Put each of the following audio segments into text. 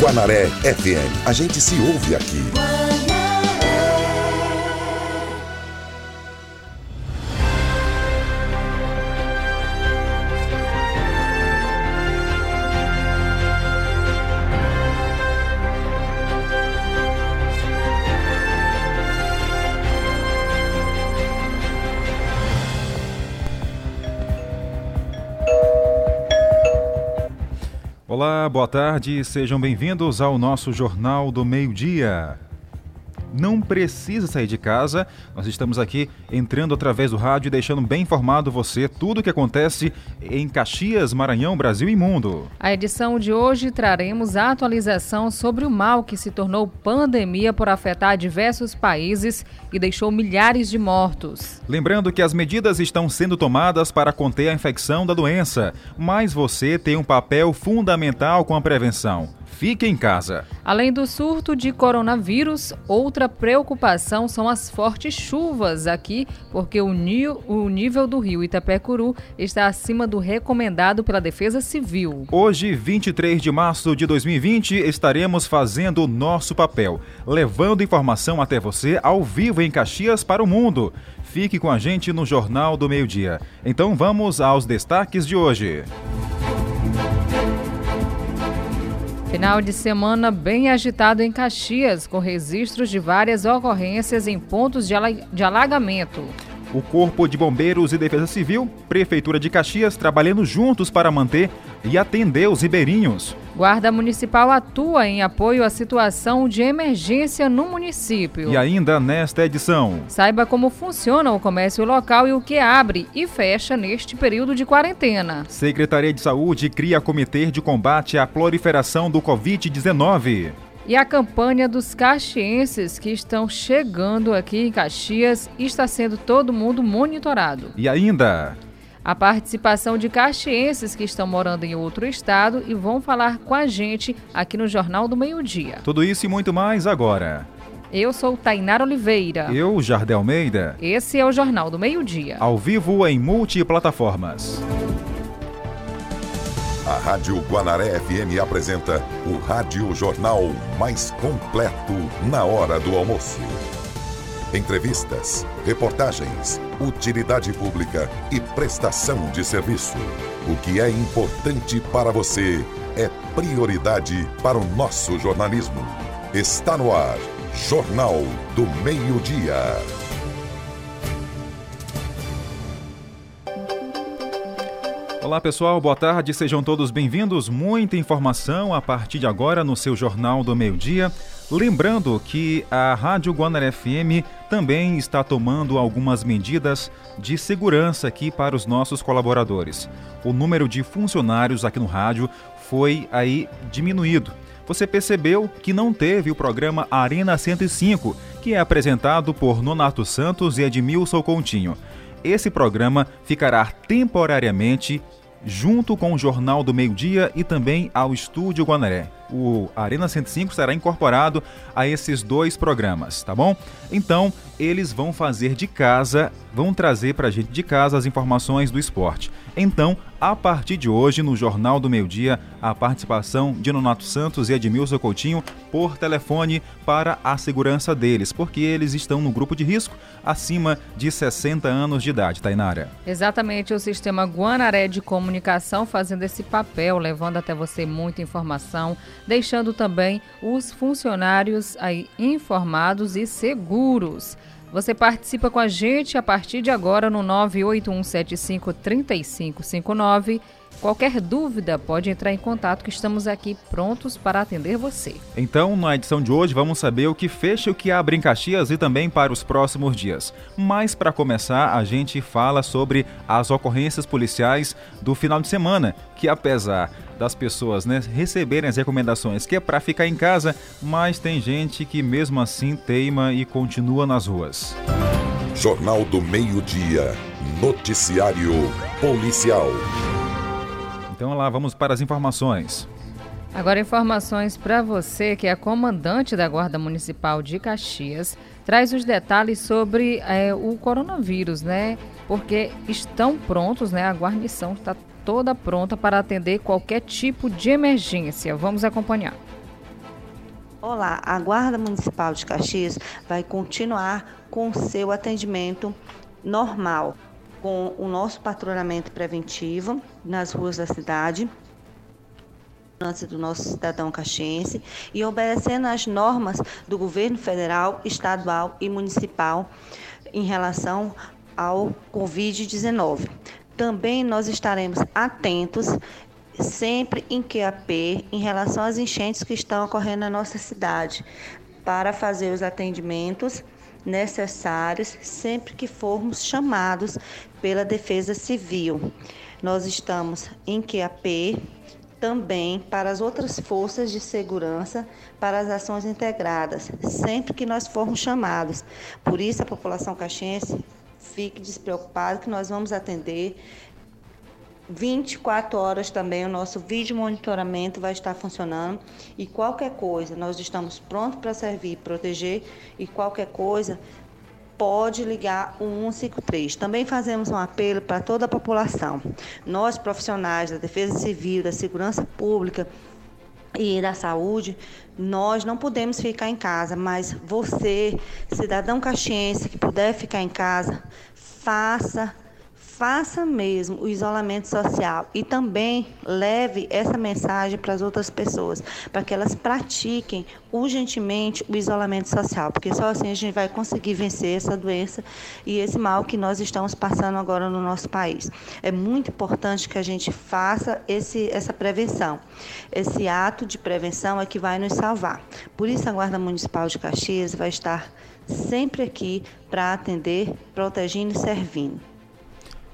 Guanaré FM. A gente se ouve aqui. Olá, boa tarde, sejam bem-vindos ao nosso Jornal do Meio-Dia não precisa sair de casa. Nós estamos aqui entrando através do rádio e deixando bem informado você tudo o que acontece em Caxias, Maranhão, Brasil e mundo. A edição de hoje traremos a atualização sobre o mal que se tornou pandemia por afetar diversos países e deixou milhares de mortos. Lembrando que as medidas estão sendo tomadas para conter a infecção da doença, mas você tem um papel fundamental com a prevenção. Fique em casa. Além do surto de coronavírus, outra preocupação são as fortes chuvas aqui, porque o, o nível do rio Itapecuru está acima do recomendado pela Defesa Civil. Hoje, 23 de março de 2020, estaremos fazendo o nosso papel, levando informação até você ao vivo em Caxias para o mundo. Fique com a gente no Jornal do Meio Dia. Então vamos aos destaques de hoje. Final de semana bem agitado em Caxias, com registros de várias ocorrências em pontos de alagamento. O Corpo de Bombeiros e Defesa Civil, Prefeitura de Caxias, trabalhando juntos para manter e atender os ribeirinhos. Guarda Municipal atua em apoio à situação de emergência no município. E ainda nesta edição. Saiba como funciona o comércio local e o que abre e fecha neste período de quarentena. Secretaria de Saúde cria comitê de combate à proliferação do Covid-19. E a campanha dos caxienses que estão chegando aqui em Caxias está sendo todo mundo monitorado. E ainda a participação de caxienses que estão morando em outro estado e vão falar com a gente aqui no Jornal do Meio Dia. Tudo isso e muito mais agora. Eu sou Tainara Oliveira. Eu, Jardel Almeida. Esse é o Jornal do Meio Dia. Ao vivo em multiplataformas. A Rádio Guanaré FM apresenta o Rádio Jornal mais completo na hora do almoço. Entrevistas, reportagens, utilidade pública e prestação de serviço. O que é importante para você é prioridade para o nosso jornalismo. Está no ar, Jornal do Meio-Dia. Olá pessoal, boa tarde, sejam todos bem-vindos. Muita informação a partir de agora no seu Jornal do Meio-Dia. Lembrando que a Rádio Guanaré FM também está tomando algumas medidas de segurança aqui para os nossos colaboradores. O número de funcionários aqui no rádio foi aí diminuído. Você percebeu que não teve o programa Arena 105, que é apresentado por Nonato Santos e Edmilson Continho. Esse programa ficará temporariamente junto com o Jornal do Meio Dia e também ao Estúdio Guanaré o Arena 105 será incorporado a esses dois programas, tá bom? Então, eles vão fazer de casa, vão trazer para a gente de casa as informações do esporte. Então, a partir de hoje, no Jornal do Meio Dia, a participação de Nonato Santos e Edmilson Coutinho por telefone para a segurança deles, porque eles estão no grupo de risco acima de 60 anos de idade, Tainara. Exatamente, o sistema Guanaré de Comunicação fazendo esse papel, levando até você muita informação, deixando também os funcionários aí informados e seguros. Você participa com a gente a partir de agora no 981753559. Qualquer dúvida pode entrar em contato que estamos aqui prontos para atender você. Então, na edição de hoje, vamos saber o que fecha e o que abre em Caxias e também para os próximos dias. Mas para começar, a gente fala sobre as ocorrências policiais do final de semana, que apesar das pessoas né, receberem as recomendações que é para ficar em casa, mas tem gente que mesmo assim teima e continua nas ruas. Jornal do Meio-Dia. Noticiário Policial. Então lá vamos para as informações. Agora informações para você que é comandante da Guarda Municipal de Caxias traz os detalhes sobre é, o coronavírus, né? Porque estão prontos, né? A guarnição está toda pronta para atender qualquer tipo de emergência. Vamos acompanhar. Olá, a Guarda Municipal de Caxias vai continuar com seu atendimento normal, com o nosso patrulhamento preventivo nas ruas da cidade do nosso cidadão caxiense e obedecendo às normas do governo federal, estadual e municipal em relação ao Covid-19. Também nós estaremos atentos sempre em QAP em relação às enchentes que estão ocorrendo na nossa cidade, para fazer os atendimentos necessários sempre que formos chamados pela Defesa Civil. Nós estamos em QAP também para as outras forças de segurança para as ações integradas, sempre que nós formos chamados. Por isso, a população caxiense fique despreocupada que nós vamos atender 24 horas também o nosso vídeo monitoramento vai estar funcionando e qualquer coisa, nós estamos prontos para servir proteger e qualquer coisa pode ligar o 153. Também fazemos um apelo para toda a população. Nós profissionais da Defesa Civil, da Segurança Pública, e da saúde, nós não podemos ficar em casa, mas você, cidadão caxiense que puder ficar em casa, faça faça mesmo o isolamento social e também leve essa mensagem para as outras pessoas, para que elas pratiquem urgentemente o isolamento social, porque só assim a gente vai conseguir vencer essa doença e esse mal que nós estamos passando agora no nosso país. É muito importante que a gente faça esse, essa prevenção. Esse ato de prevenção é que vai nos salvar. Por isso a Guarda Municipal de Caxias vai estar sempre aqui para atender, protegendo e servindo.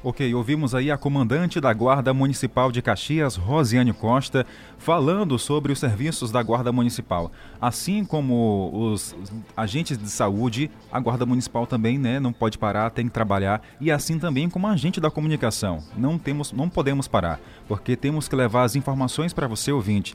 Ok, ouvimos aí a comandante da Guarda Municipal de Caxias, Rosiane Costa, falando sobre os serviços da Guarda Municipal. Assim como os agentes de saúde, a Guarda Municipal também né, não pode parar, tem que trabalhar. E assim também como agente da comunicação. Não, temos, não podemos parar, porque temos que levar as informações para você, ouvinte.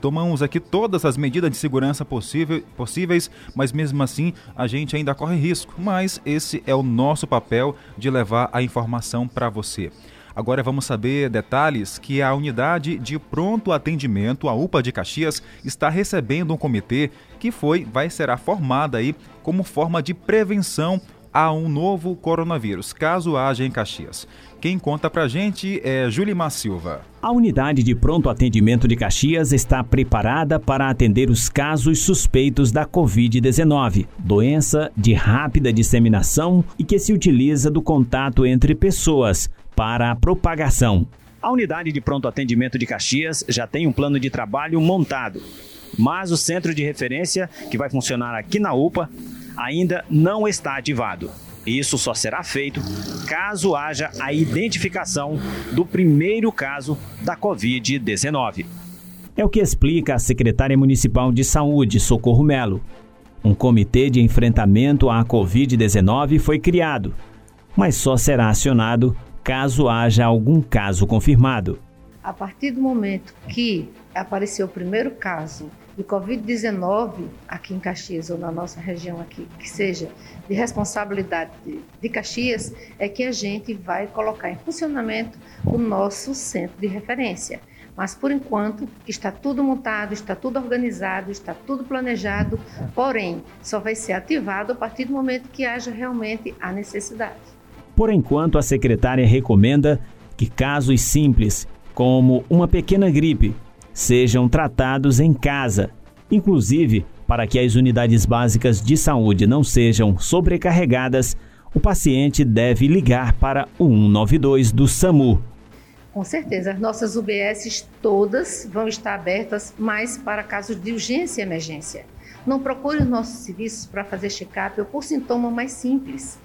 Tomamos aqui todas as medidas de segurança possível, possíveis, mas mesmo assim a gente ainda corre risco. Mas esse é o nosso papel de levar a informação para você. Agora vamos saber detalhes que a unidade de pronto atendimento, a UPA de Caxias, está recebendo um comitê que foi vai será formada aí como forma de prevenção a um novo coronavírus, caso haja em Caxias. Quem conta pra gente é Julimar Silva. A unidade de pronto atendimento de Caxias está preparada para atender os casos suspeitos da Covid-19, doença de rápida disseminação e que se utiliza do contato entre pessoas para a propagação. A unidade de pronto atendimento de Caxias já tem um plano de trabalho montado, mas o centro de referência, que vai funcionar aqui na UPA, ainda não está ativado. Isso só será feito caso haja a identificação do primeiro caso da Covid-19. É o que explica a secretária municipal de saúde, Socorro Melo. Um comitê de enfrentamento à Covid-19 foi criado, mas só será acionado caso haja algum caso confirmado. A partir do momento que apareceu o primeiro caso de Covid-19 aqui em Caxias ou na nossa região aqui, que seja de responsabilidade de, de Caxias, é que a gente vai colocar em funcionamento o nosso centro de referência. Mas por enquanto está tudo montado, está tudo organizado, está tudo planejado, porém só vai ser ativado a partir do momento que haja realmente a necessidade. Por enquanto, a secretária recomenda que casos simples, como uma pequena gripe, sejam tratados em casa, inclusive para que as unidades básicas de saúde não sejam sobrecarregadas. O paciente deve ligar para o 192 do SAMU. Com certeza, as nossas UBSs todas vão estar abertas, mas para casos de urgência e emergência. Não procure os nossos serviços para fazer check-up ou por sintoma mais simples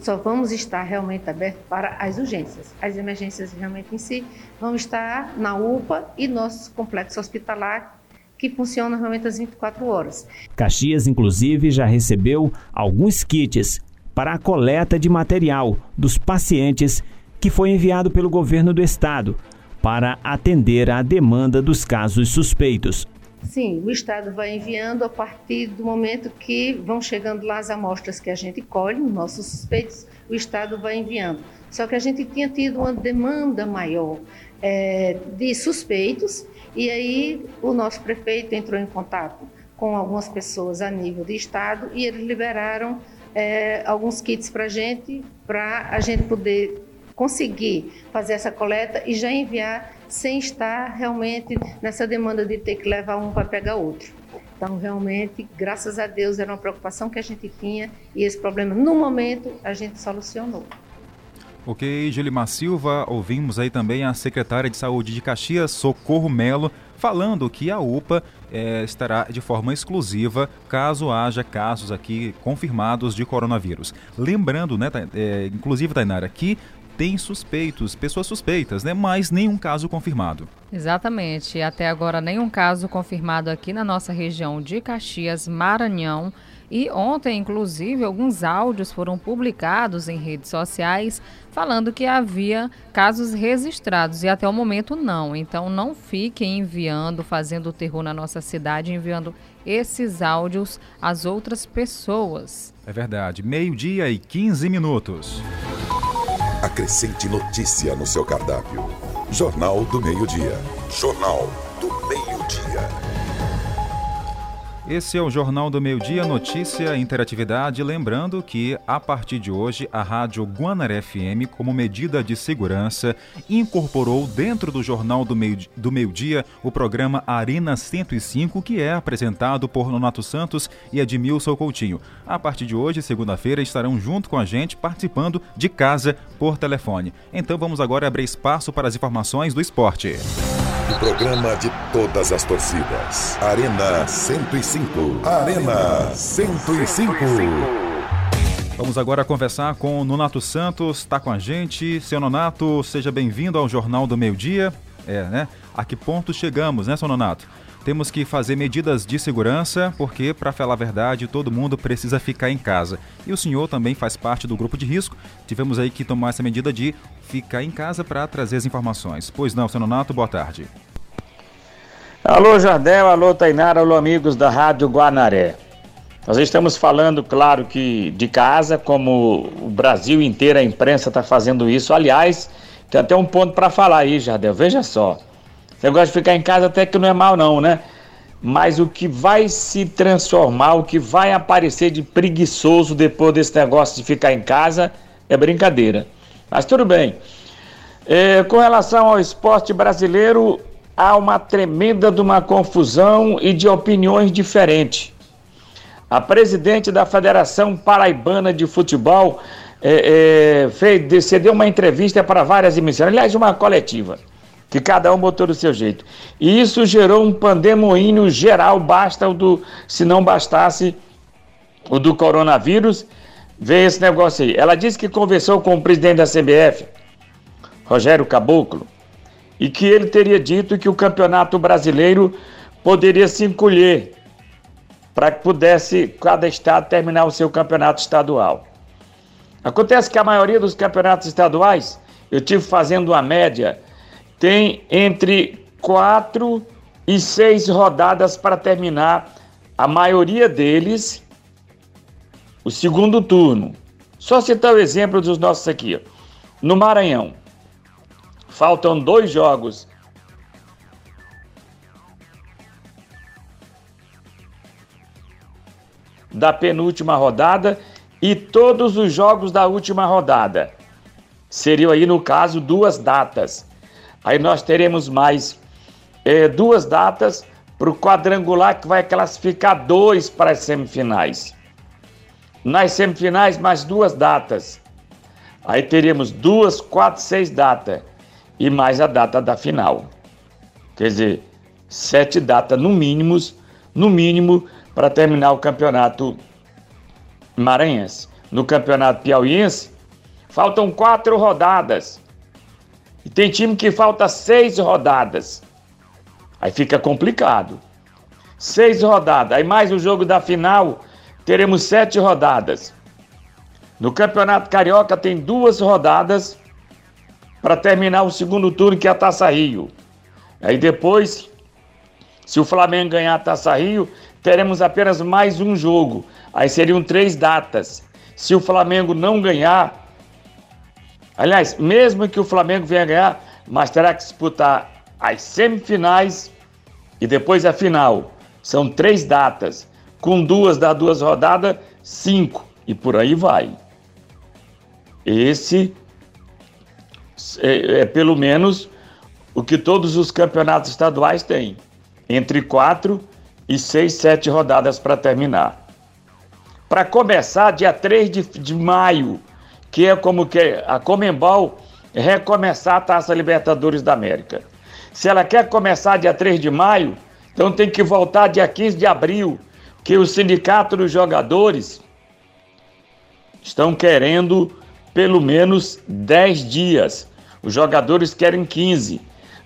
só vamos estar realmente abertos para as urgências. As emergências realmente em si vão estar na UPA e nosso complexo hospitalar que funciona realmente às 24 horas. Caxias, inclusive, já recebeu alguns kits para a coleta de material dos pacientes que foi enviado pelo governo do estado para atender à demanda dos casos suspeitos. Sim, o Estado vai enviando a partir do momento que vão chegando lá as amostras que a gente colhe, nossos suspeitos, o Estado vai enviando. Só que a gente tinha tido uma demanda maior é, de suspeitos e aí o nosso prefeito entrou em contato com algumas pessoas a nível de estado e eles liberaram é, alguns kits para a gente, para a gente poder conseguir fazer essa coleta e já enviar sem estar realmente nessa demanda de ter que levar um para pegar outro. Então, realmente, graças a Deus, era uma preocupação que a gente tinha e esse problema, no momento, a gente solucionou. Ok, Julimar Silva, ouvimos aí também a secretária de Saúde de Caxias, Socorro Melo, falando que a UPA é, estará de forma exclusiva caso haja casos aqui confirmados de coronavírus. Lembrando, né, é, inclusive, Tainara, que tem suspeitos, pessoas suspeitas, né? Mas nenhum caso confirmado. Exatamente. Até agora, nenhum caso confirmado aqui na nossa região de Caxias, Maranhão. E ontem, inclusive, alguns áudios foram publicados em redes sociais falando que havia casos registrados e até o momento não. Então não fiquem enviando, fazendo terror na nossa cidade, enviando esses áudios às outras pessoas. É verdade. Meio-dia e 15 minutos. Acrescente notícia no seu cardápio. Jornal do Meio-Dia. Jornal do Meio-Dia. Esse é o Jornal do Meio Dia, notícia, interatividade. Lembrando que, a partir de hoje, a Rádio Guanaré FM, como medida de segurança, incorporou dentro do Jornal do Meio, do Meio Dia o programa Arena 105, que é apresentado por Nonato Santos e Edmilson Coutinho. A partir de hoje, segunda-feira, estarão junto com a gente, participando de casa por telefone. Então vamos agora abrir espaço para as informações do esporte. O programa de todas as torcidas. Arena 105. Arena 105. Vamos agora conversar com Nonato Santos, está com a gente. Seu Nonato, seja bem-vindo ao Jornal do Meio Dia. É, né? A que ponto chegamos, né, seu Nonato? Temos que fazer medidas de segurança, porque, para falar a verdade, todo mundo precisa ficar em casa. E o senhor também faz parte do grupo de risco. Tivemos aí que tomar essa medida de ficar em casa para trazer as informações. Pois não, seu Nonato, boa tarde. Alô Jardel, alô Tainara, alô amigos da Rádio Guanaré. Nós estamos falando, claro que de casa, como o Brasil inteiro, a imprensa está fazendo isso. Aliás, tem até um ponto para falar aí, Jardel. Veja só. Você gosta de ficar em casa até que não é mal não, né? Mas o que vai se transformar, o que vai aparecer de preguiçoso depois desse negócio de ficar em casa é brincadeira. Mas tudo bem. É, com relação ao esporte brasileiro, há uma tremenda de uma confusão e de opiniões diferentes. A presidente da Federação Paraibana de Futebol é, é, fez, cedeu uma entrevista para várias emissoras, aliás, uma coletiva, que cada um botou do seu jeito. E isso gerou um pandemônio geral, basta o do, se não bastasse o do coronavírus, veio esse negócio aí. Ela disse que conversou com o presidente da CBF, Rogério Caboclo, e que ele teria dito que o campeonato brasileiro poderia se encolher para que pudesse cada estado terminar o seu campeonato estadual. Acontece que a maioria dos campeonatos estaduais, eu tive fazendo uma média, tem entre quatro e seis rodadas para terminar a maioria deles o segundo turno. Só citar o exemplo dos nossos aqui. No Maranhão, Faltam dois jogos. Da penúltima rodada e todos os jogos da última rodada. Seriam aí, no caso, duas datas. Aí nós teremos mais é, duas datas para o quadrangular que vai classificar dois para as semifinais. Nas semifinais, mais duas datas. Aí teremos duas, quatro, seis datas e mais a data da final. Quer dizer, sete datas no mínimo, no mínimo, para terminar o campeonato maranhense. No campeonato piauiense, faltam quatro rodadas. E tem time que falta seis rodadas. Aí fica complicado. Seis rodadas. Aí mais o jogo da final, teremos sete rodadas. No Campeonato Carioca tem duas rodadas para terminar o segundo turno, que é a Taça Rio. Aí depois, se o Flamengo ganhar a Taça Rio, teremos apenas mais um jogo. Aí seriam três datas. Se o Flamengo não ganhar, aliás, mesmo que o Flamengo venha ganhar, mas terá que disputar as semifinais e depois a final. São três datas. Com duas dá duas rodadas, cinco. E por aí vai. Esse é, é pelo menos o que todos os campeonatos estaduais têm. Entre quatro e seis, sete rodadas para terminar. Para começar, dia 3 de, de maio, que é como que a Comembol recomeçar a Taça Libertadores da América. Se ela quer começar dia 3 de maio, então tem que voltar dia 15 de abril, que o sindicato dos jogadores estão querendo pelo menos 10 dias. Os jogadores querem 15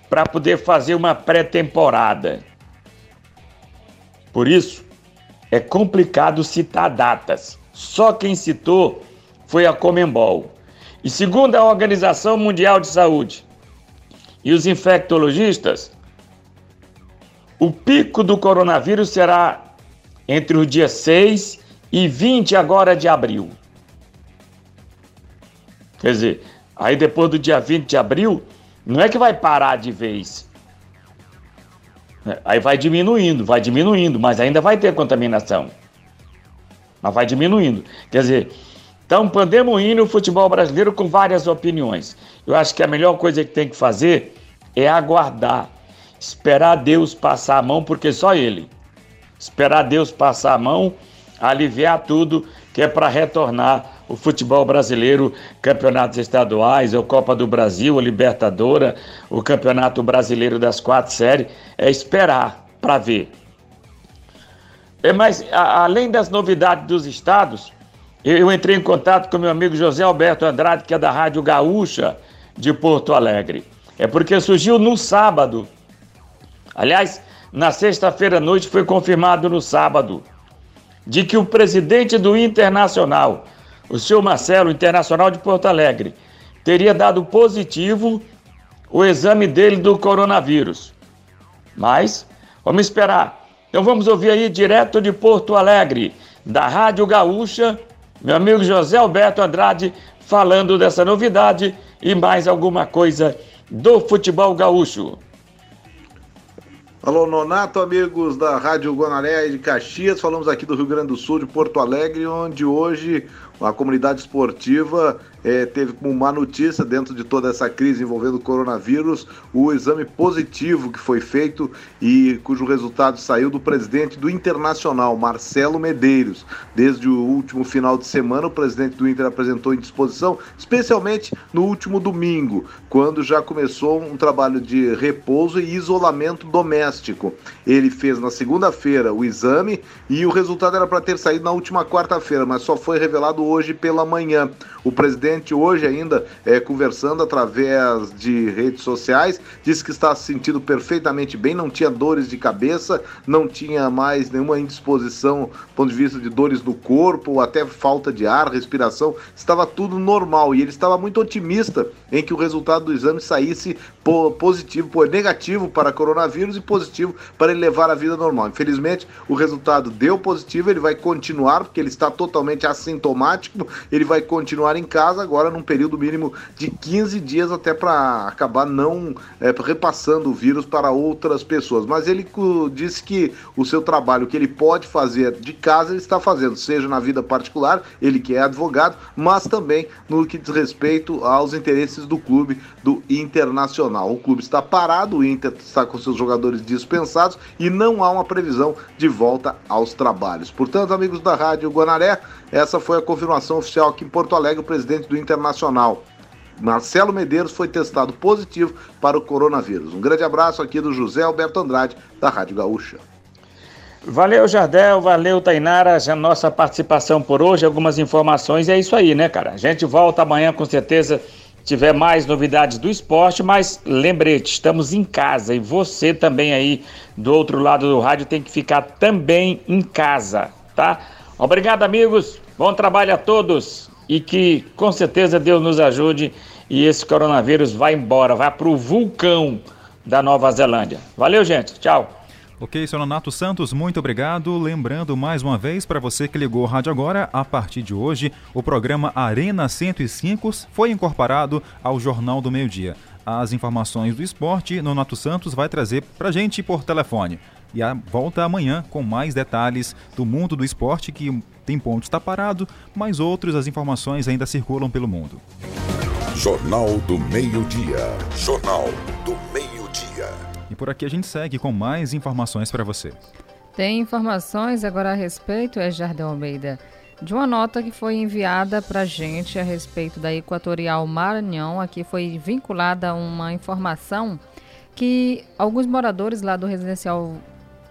para poder fazer uma pré-temporada. Por isso, é complicado citar datas. Só quem citou foi a Comembol. E segundo a Organização Mundial de Saúde e os infectologistas, o pico do coronavírus será entre os dias 6 e 20 agora de abril. Quer dizer, aí depois do dia 20 de abril, não é que vai parar de vez. É, aí vai diminuindo, vai diminuindo, mas ainda vai ter contaminação. Mas vai diminuindo. Quer dizer, então ir no futebol brasileiro com várias opiniões. Eu acho que a melhor coisa que tem que fazer é aguardar, esperar Deus passar a mão, porque só Ele. Esperar Deus passar a mão, aliviar tudo, que é para retornar o futebol brasileiro, campeonatos estaduais, a Copa do Brasil, a Libertadora, o Campeonato Brasileiro das quatro séries, é esperar para ver. É, mas, a, além das novidades dos estados, eu, eu entrei em contato com meu amigo José Alberto Andrade, que é da Rádio Gaúcha de Porto Alegre. É porque surgiu no sábado. Aliás, na sexta-feira à noite foi confirmado no sábado de que o presidente do Internacional, o senhor Marcelo, Internacional de Porto Alegre, teria dado positivo o exame dele do coronavírus. Mas, vamos esperar. Então vamos ouvir aí direto de Porto Alegre, da Rádio Gaúcha, meu amigo José Alberto Andrade, falando dessa novidade e mais alguma coisa do futebol gaúcho. Alô, Nonato, amigos da Rádio Guanaré de Caxias. Falamos aqui do Rio Grande do Sul, de Porto Alegre, onde hoje a comunidade esportiva é, teve como uma notícia dentro de toda essa crise envolvendo o coronavírus o exame positivo que foi feito e cujo resultado saiu do presidente do Internacional, Marcelo Medeiros. Desde o último final de semana, o presidente do Inter apresentou indisposição, especialmente no último domingo, quando já começou um trabalho de repouso e isolamento doméstico. Ele fez na segunda-feira o exame e o resultado era para ter saído na última quarta-feira, mas só foi revelado hoje pela manhã. O presidente hoje ainda é, conversando através de redes sociais, disse que está se sentindo perfeitamente bem, não tinha dores de cabeça, não tinha mais nenhuma indisposição do ponto de vista de dores no corpo, ou até falta de ar, respiração, estava tudo normal. E ele estava muito otimista em que o resultado do exame saísse positivo, negativo para coronavírus e positivo para ele levar a vida normal. Infelizmente, o resultado deu positivo, ele vai continuar porque ele está totalmente assintomático, ele vai continuar em casa agora num período mínimo de 15 dias até para acabar não é, repassando o vírus para outras pessoas. Mas ele disse que o seu trabalho que ele pode fazer de casa ele está fazendo, seja na vida particular, ele que é advogado, mas também no que diz respeito aos interesses do clube do Internacional. O clube está parado, o Inter está com seus jogadores dispensados e não há uma previsão de volta aos trabalhos. Portanto, amigos da Rádio Guanaré, essa foi a confirmação oficial aqui em Porto Alegre o presidente do Internacional. Marcelo Medeiros foi testado positivo para o coronavírus. Um grande abraço aqui do José Alberto Andrade, da Rádio Gaúcha. Valeu, Jardel, valeu, Tainara, a nossa participação por hoje, algumas informações, é isso aí, né, cara? A gente volta amanhã com certeza, tiver mais novidades do esporte, mas lembrete, estamos em casa e você também aí do outro lado do rádio tem que ficar também em casa, tá? Obrigado, amigos, bom trabalho a todos e que com certeza Deus nos ajude e esse coronavírus vai embora, vai para o vulcão da Nova Zelândia. Valeu, gente. Tchau. Ok, senhor Nonato Santos, muito obrigado. Lembrando mais uma vez para você que ligou o rádio agora, a partir de hoje, o programa Arena 105 foi incorporado ao Jornal do Meio Dia. As informações do esporte, Nonato Santos vai trazer para gente por telefone. e a volta amanhã com mais detalhes do mundo do esporte que tem pontos está parado, mas outros as informações ainda circulam pelo mundo. Jornal do Meio-Dia. Jornal do Meio-Dia. Por aqui a gente segue com mais informações para você. Tem informações agora a respeito, é Jardel Almeida, de uma nota que foi enviada para a gente a respeito da Equatorial Maranhão. Aqui foi vinculada uma informação que alguns moradores lá do residencial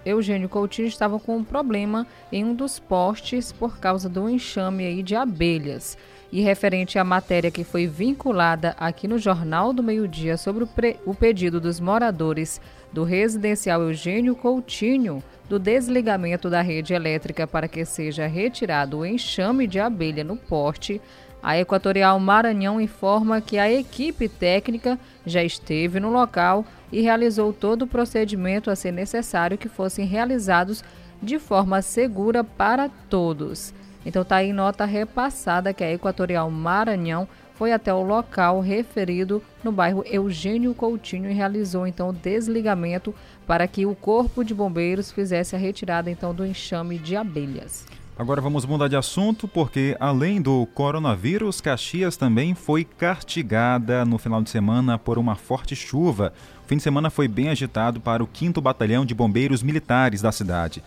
Eugênio Coutinho estavam com um problema em um dos postes por causa do enxame aí de abelhas. E referente à matéria que foi vinculada aqui no Jornal do Meio Dia sobre o, o pedido dos moradores do residencial Eugênio Coutinho do desligamento da rede elétrica para que seja retirado o enxame de abelha no poste, a Equatorial Maranhão informa que a equipe técnica já esteve no local e realizou todo o procedimento a ser necessário que fossem realizados de forma segura para todos. Então está aí nota repassada que a Equatorial Maranhão foi até o local referido no bairro Eugênio Coutinho e realizou então o desligamento para que o corpo de bombeiros fizesse a retirada então do enxame de abelhas. Agora vamos mudar de assunto porque além do coronavírus, Caxias também foi castigada no final de semana por uma forte chuva. O fim de semana foi bem agitado para o 5 Batalhão de Bombeiros Militares da cidade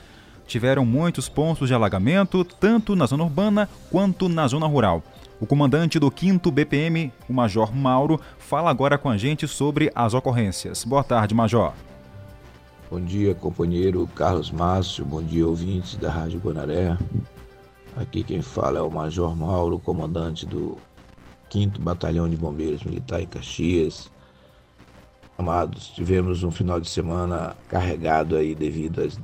tiveram muitos pontos de alagamento, tanto na zona urbana quanto na zona rural. O comandante do 5 BPM, o Major Mauro, fala agora com a gente sobre as ocorrências. Boa tarde, Major. Bom dia, companheiro Carlos Márcio. Bom dia, ouvintes da Rádio Guanaré. Aqui quem fala é o Major Mauro, comandante do 5 Batalhão de Bombeiros Militar em Caxias. Amados, tivemos um final de semana carregado aí devido às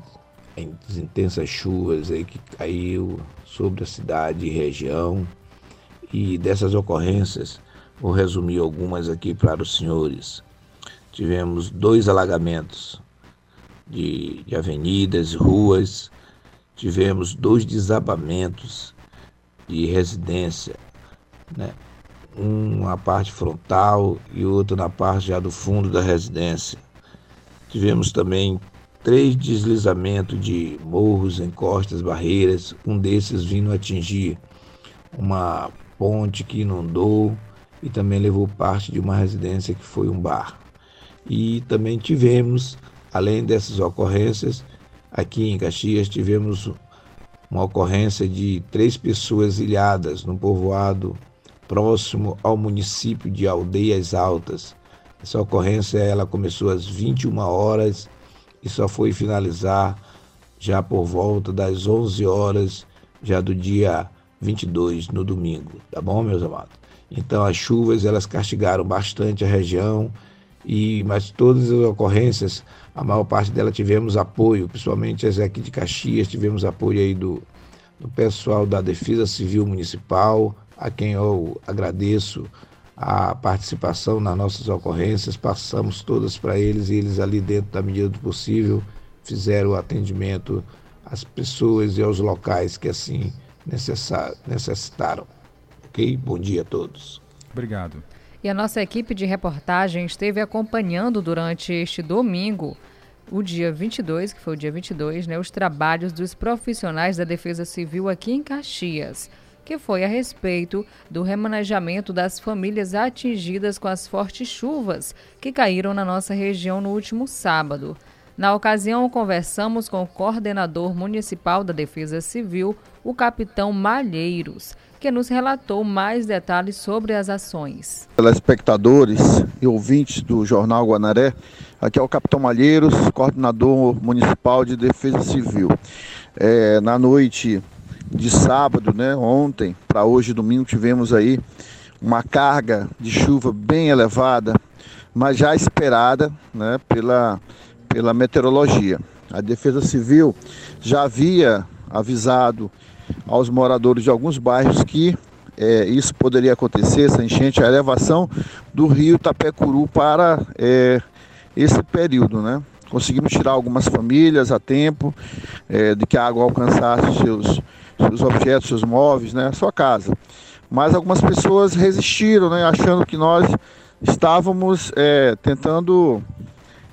as intensas chuvas aí que caiu sobre a cidade e região. E dessas ocorrências, vou resumir algumas aqui para os senhores. Tivemos dois alagamentos de, de avenidas, ruas, tivemos dois desabamentos de residência, né? um na parte frontal e outro na parte já do fundo da residência. Tivemos também três deslizamentos de morros, encostas, barreiras, um desses vindo atingir uma ponte que inundou e também levou parte de uma residência que foi um bar. E também tivemos, além dessas ocorrências, aqui em Caxias tivemos uma ocorrência de três pessoas ilhadas no povoado próximo ao município de Aldeias Altas. Essa ocorrência ela começou às 21 horas e só foi finalizar já por volta das 11 horas já do dia 22 no domingo, tá bom, meus amados? Então as chuvas elas castigaram bastante a região e mas todas as ocorrências, a maior parte delas tivemos apoio, principalmente as aqui de Caxias, tivemos apoio aí do, do pessoal da Defesa Civil Municipal, a quem eu agradeço a participação nas nossas ocorrências, passamos todas para eles e eles ali dentro da medida do possível fizeram o atendimento às pessoas e aos locais que assim necessitaram. Ok? Bom dia a todos. Obrigado. E a nossa equipe de reportagem esteve acompanhando durante este domingo, o dia 22, que foi o dia 22, né, os trabalhos dos profissionais da Defesa Civil aqui em Caxias que foi a respeito do remanejamento das famílias atingidas com as fortes chuvas que caíram na nossa região no último sábado. Na ocasião, conversamos com o coordenador municipal da Defesa Civil, o capitão Malheiros, que nos relatou mais detalhes sobre as ações. Telespectadores e ouvintes do Jornal Guanaré, aqui é o capitão Malheiros, coordenador municipal de Defesa Civil. É, na noite de sábado, né, ontem para hoje, domingo, tivemos aí uma carga de chuva bem elevada, mas já esperada né, pela, pela meteorologia. A Defesa Civil já havia avisado aos moradores de alguns bairros que é, isso poderia acontecer, essa enchente, a elevação do rio Tapecuru para é, esse período, né? Conseguimos tirar algumas famílias a tempo é, de que a água alcançasse seus seus objetos, seus móveis, né, a sua casa. Mas algumas pessoas resistiram, né, achando que nós estávamos é, tentando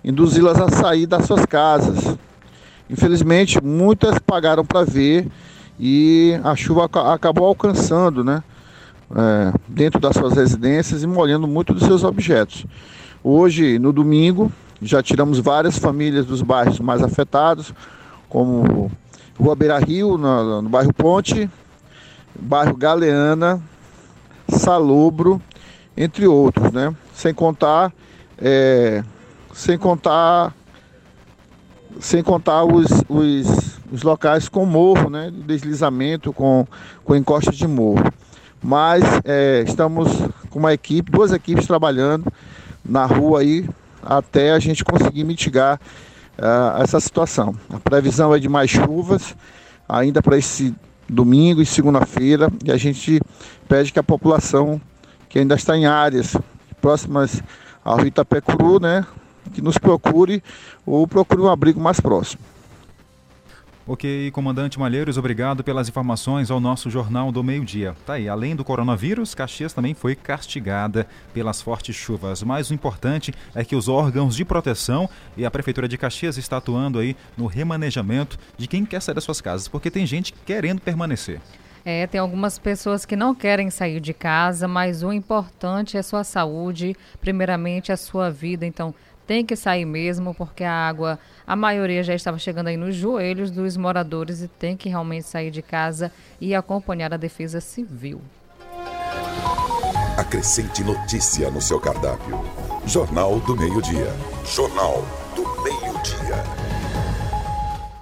induzi-las a sair das suas casas. Infelizmente, muitas pagaram para ver e a chuva acabou alcançando, né? É, dentro das suas residências e molhando muito dos seus objetos. Hoje, no domingo, já tiramos várias famílias dos bairros mais afetados, como Rua Beira Rio, no, no bairro Ponte, bairro Galeana, Salobro, entre outros, né? Sem contar, é, sem contar, sem contar os, os, os, locais com morro, né? De deslizamento, com, com encosta de morro. Mas é, estamos com uma equipe, duas equipes trabalhando na rua aí até a gente conseguir mitigar uh, essa situação. A previsão é de mais chuvas ainda para esse domingo e segunda-feira e a gente pede que a população que ainda está em áreas próximas ao Itapecuru, né, que nos procure ou procure um abrigo mais próximo. Ok, comandante Malheiros, obrigado pelas informações ao nosso Jornal do Meio-Dia. Tá aí, além do coronavírus, Caxias também foi castigada pelas fortes chuvas. Mas o importante é que os órgãos de proteção e a Prefeitura de Caxias está atuando aí no remanejamento de quem quer sair das suas casas, porque tem gente querendo permanecer. É, tem algumas pessoas que não querem sair de casa, mas o importante é sua saúde, primeiramente a sua vida. Então, tem que sair mesmo, porque a água, a maioria já estava chegando aí nos joelhos dos moradores e tem que realmente sair de casa e acompanhar a defesa civil. Acrescente notícia no seu cardápio. Jornal do Meio-Dia. Jornal do Meio-Dia.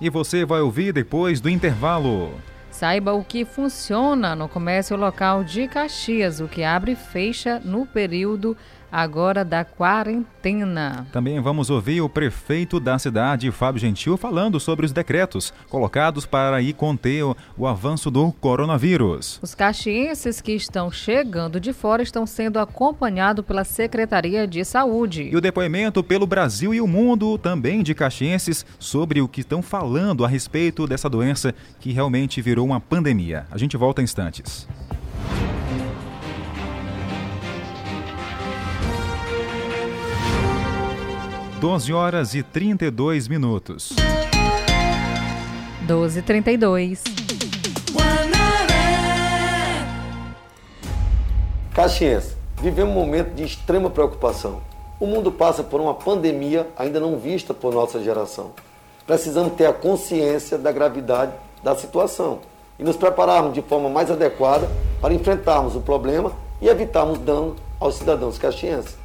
E você vai ouvir depois do intervalo. Saiba o que funciona no comércio local de Caxias, o que abre e fecha no período agora da quarentena. Também vamos ouvir o prefeito da cidade, Fábio Gentil, falando sobre os decretos colocados para aí conter o, o avanço do coronavírus. Os caxienses que estão chegando de fora estão sendo acompanhados pela Secretaria de Saúde. E o depoimento pelo Brasil e o mundo também de caxienses sobre o que estão falando a respeito dessa doença que realmente virou uma pandemia. A gente volta em instantes. 12 horas e 32 minutos. 12 e 32. Caxiense, vivemos um momento de extrema preocupação. O mundo passa por uma pandemia ainda não vista por nossa geração. Precisamos ter a consciência da gravidade da situação e nos prepararmos de forma mais adequada para enfrentarmos o problema e evitarmos dano aos cidadãos caxienses.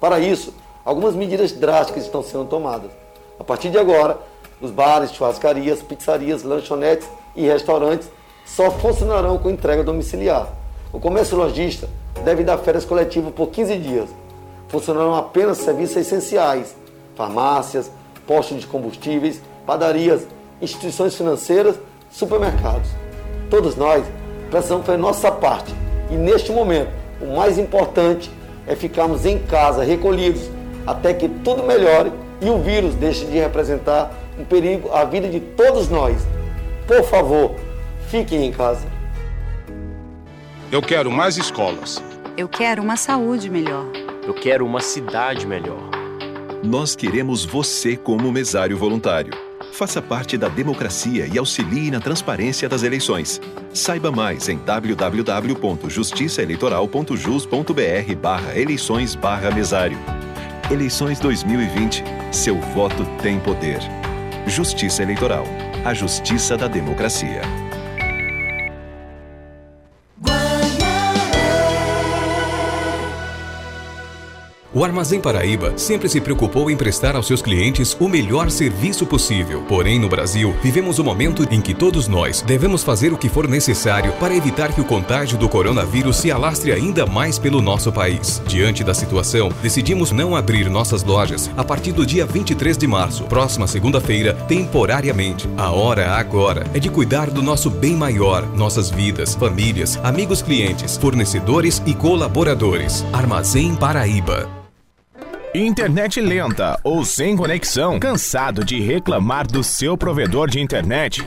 Para isso, algumas medidas drásticas estão sendo tomadas. A partir de agora, os bares, churrascarias, pizzarias, lanchonetes e restaurantes só funcionarão com entrega domiciliar. O comércio lojista deve dar férias coletivas por 15 dias. Funcionarão apenas serviços essenciais, farmácias, postos de combustíveis, padarias, instituições financeiras, supermercados. Todos nós precisamos fazer nossa parte e neste momento o mais importante é ficarmos em casa, recolhidos, até que tudo melhore e o vírus deixe de representar um perigo à vida de todos nós. Por favor, fiquem em casa. Eu quero mais escolas. Eu quero uma saúde melhor. Eu quero uma cidade melhor. Nós queremos você como mesário voluntário. Faça parte da democracia e auxilie na transparência das eleições. Saiba mais em www.justiçaeleitoral.jus.br barra eleições barra mesário. Eleições 2020. Seu voto tem poder. Justiça Eleitoral. A justiça da democracia. O Armazém Paraíba sempre se preocupou em prestar aos seus clientes o melhor serviço possível. Porém, no Brasil, vivemos um momento em que todos nós devemos fazer o que for necessário para evitar que o contágio do coronavírus se alastre ainda mais pelo nosso país. Diante da situação, decidimos não abrir nossas lojas a partir do dia 23 de março, próxima segunda-feira, temporariamente. A hora agora é de cuidar do nosso bem maior, nossas vidas, famílias, amigos clientes, fornecedores e colaboradores. Armazém Paraíba. Internet lenta ou sem conexão? Cansado de reclamar do seu provedor de internet?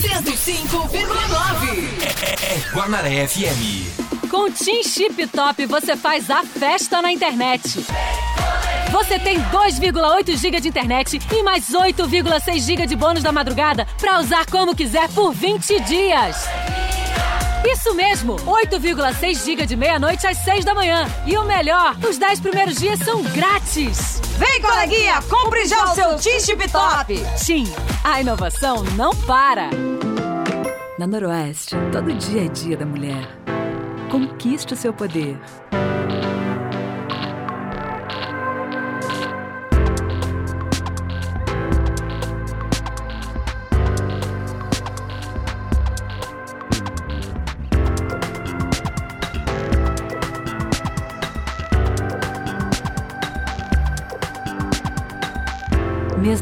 105,9 é, é Guanaré FM. Com Tim Chip Top você faz a festa na internet. Você tem 2,8 GB de internet e mais 8,6 GB de bônus da madrugada para usar como quiser por 20 dias. Isso mesmo, 8,6 GB de meia-noite às 6 da manhã. E o melhor, os 10 primeiros dias são grátis. Vem, coleguinha, compre já o seu Tim Chip Top. Tim, a inovação não para. Na Noroeste, todo dia é dia da mulher. Conquiste o seu poder.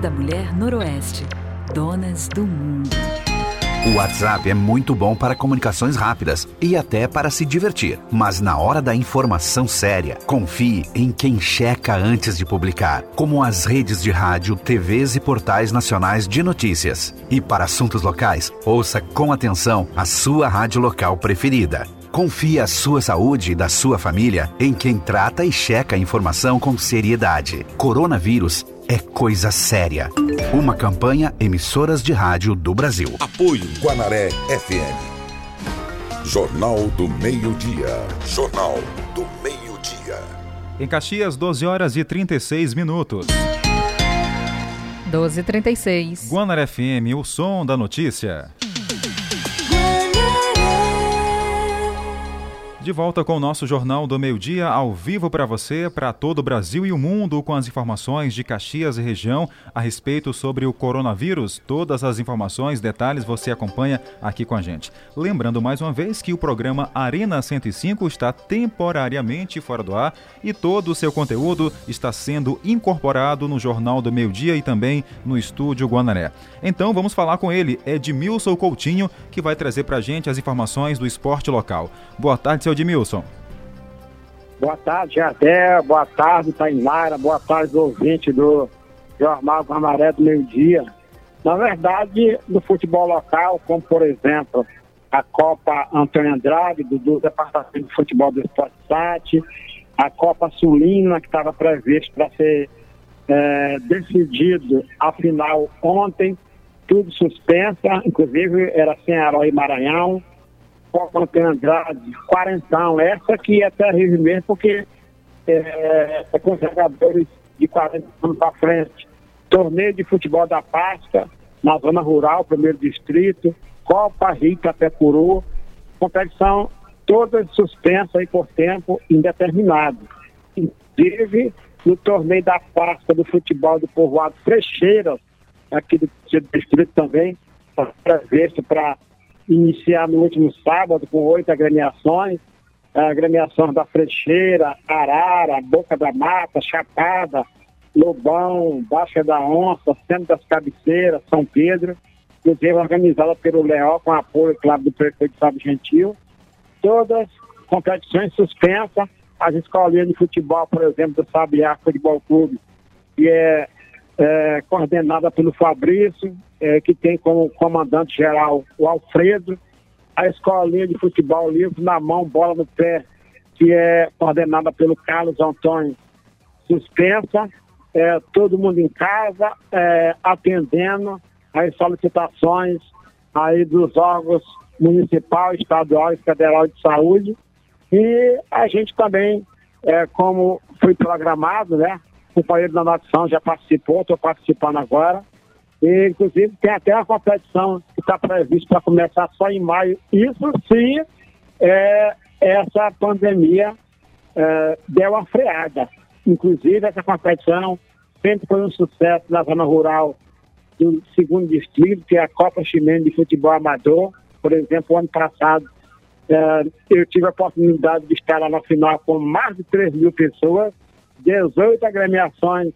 Da Mulher Noroeste. Donas do Mundo. O WhatsApp é muito bom para comunicações rápidas e até para se divertir. Mas na hora da informação séria, confie em quem checa antes de publicar, como as redes de rádio, TVs e portais nacionais de notícias. E para assuntos locais, ouça com atenção a sua rádio local preferida. Confie a sua saúde e da sua família em quem trata e checa a informação com seriedade. Coronavírus é coisa séria. Uma campanha Emissoras de Rádio do Brasil. Apoio Guanaré FM. Jornal do Meio-Dia. Jornal do Meio-Dia. Em Caxias, 12 horas e 36 minutos. 12 e 36. Guanaré FM, o som da notícia. De volta com o nosso Jornal do Meio-Dia, ao vivo para você, para todo o Brasil e o mundo, com as informações de Caxias e região a respeito sobre o coronavírus. Todas as informações, detalhes você acompanha aqui com a gente. Lembrando mais uma vez que o programa Arena 105 está temporariamente fora do ar e todo o seu conteúdo está sendo incorporado no Jornal do Meio-Dia e também no estúdio Guanaré. Então vamos falar com ele, Edmilson Coutinho, que vai trazer para a gente as informações do esporte local. Boa tarde, seu Edmilson. Boa tarde, Jardel. Boa tarde, Tainara. Boa tarde, ouvinte do Jornal Guamaré do Meio Dia. Na verdade, no futebol local, como por exemplo a Copa Antônio Andrade, do, do Departamento de Futebol do Esporte Sat, a Copa Sulina, que estava previsto para ser é, decidido a final ontem, tudo suspensa, inclusive era sem Herói Maranhão. Antônio Andrade, quarentão. Essa aqui é terrível mesmo, porque é, é com jogadores de 40 anos para frente. Torneio de futebol da Páscoa, na zona rural, primeiro distrito, Copa Rica Pecuru, competição toda suspensa aí por tempo indeterminado. Inclusive, no torneio da Páscoa do futebol do povoado Frecheiras, aqui do distrito também, previsto para iniciar no último sábado com oito agremiações, agremiações da Frecheira, Arara, Boca da Mata, Chapada, Lobão, Baixa da Onça, Centro das Cabeceiras, São Pedro, inclusive organizada pelo Leó com apoio, claro, do prefeito Fábio Gentil. Todas competições suspensas, as escolinhas de futebol, por exemplo, do Sabiá Futebol Clube, que é, é coordenada pelo Fabrício, é, que tem como comandante geral o Alfredo, a escolinha de futebol livre na mão, bola no pé, que é coordenada pelo Carlos Antônio, suspensa, é, todo mundo em casa, é, atendendo as solicitações aí dos órgãos municipal, estadual e federal de saúde. E a gente também, é, como foi programado, né? Companheiro da Nação já participou, estou participando agora. E, inclusive, tem até uma competição que está prevista para começar só em maio. Isso se é, essa pandemia é, deu uma freada. Inclusive, essa competição sempre foi um sucesso na zona rural do segundo distrito, que é a Copa Chimene de Futebol Amador. Por exemplo, ano passado, é, eu tive a oportunidade de estar lá na final com mais de 3 mil pessoas, 18 agremiações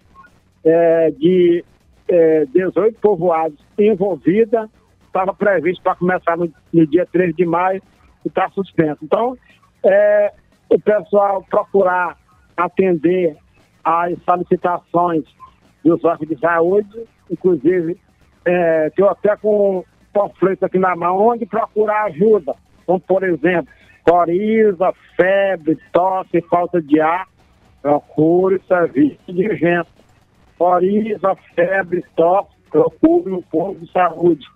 é, de é, 18 povoados envolvidas, estava previsto para começar no, no, dia 3 de maio e está suspenso. Então, é, o pessoal procurar atender às solicitações dos órgãos de saúde, inclusive, é, estou até com um panfleto aqui na mão, onde procurar ajuda, como por exemplo, coriza, febre, tosse, falta de ar, procure serviço de urgência. Coriza, febre, tosse, procure um posto de saúde.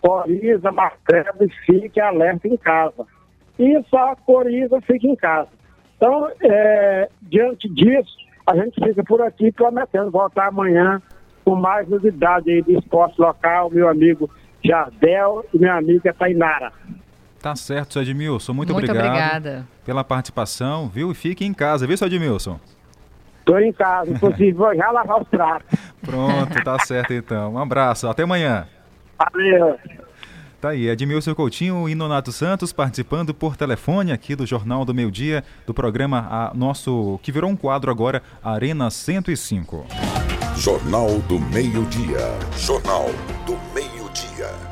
Coriza, febre, fique alerta em casa. E só coriza, fique em casa. Então, é, diante disso, a gente fica por aqui prometendo voltar amanhã com mais novidades aí de esporte local, meu amigo Jardel e minha amiga Tainara. Tá certo, seu Edmilson. Muito, Muito obrigado obrigada. pela participação, viu? E fique em casa, viu, seu Edmilson? Estou em casa, inclusive vou já lavar os pratos. Pronto, tá certo então. Um abraço, até amanhã. Valeu. Tá aí, Edmilson Coutinho e Nonato Santos participando por telefone aqui do Jornal do Meio Dia, do programa a nosso, que virou um quadro agora, Arena 105. Jornal do Meio Dia. Jornal do Meio Dia.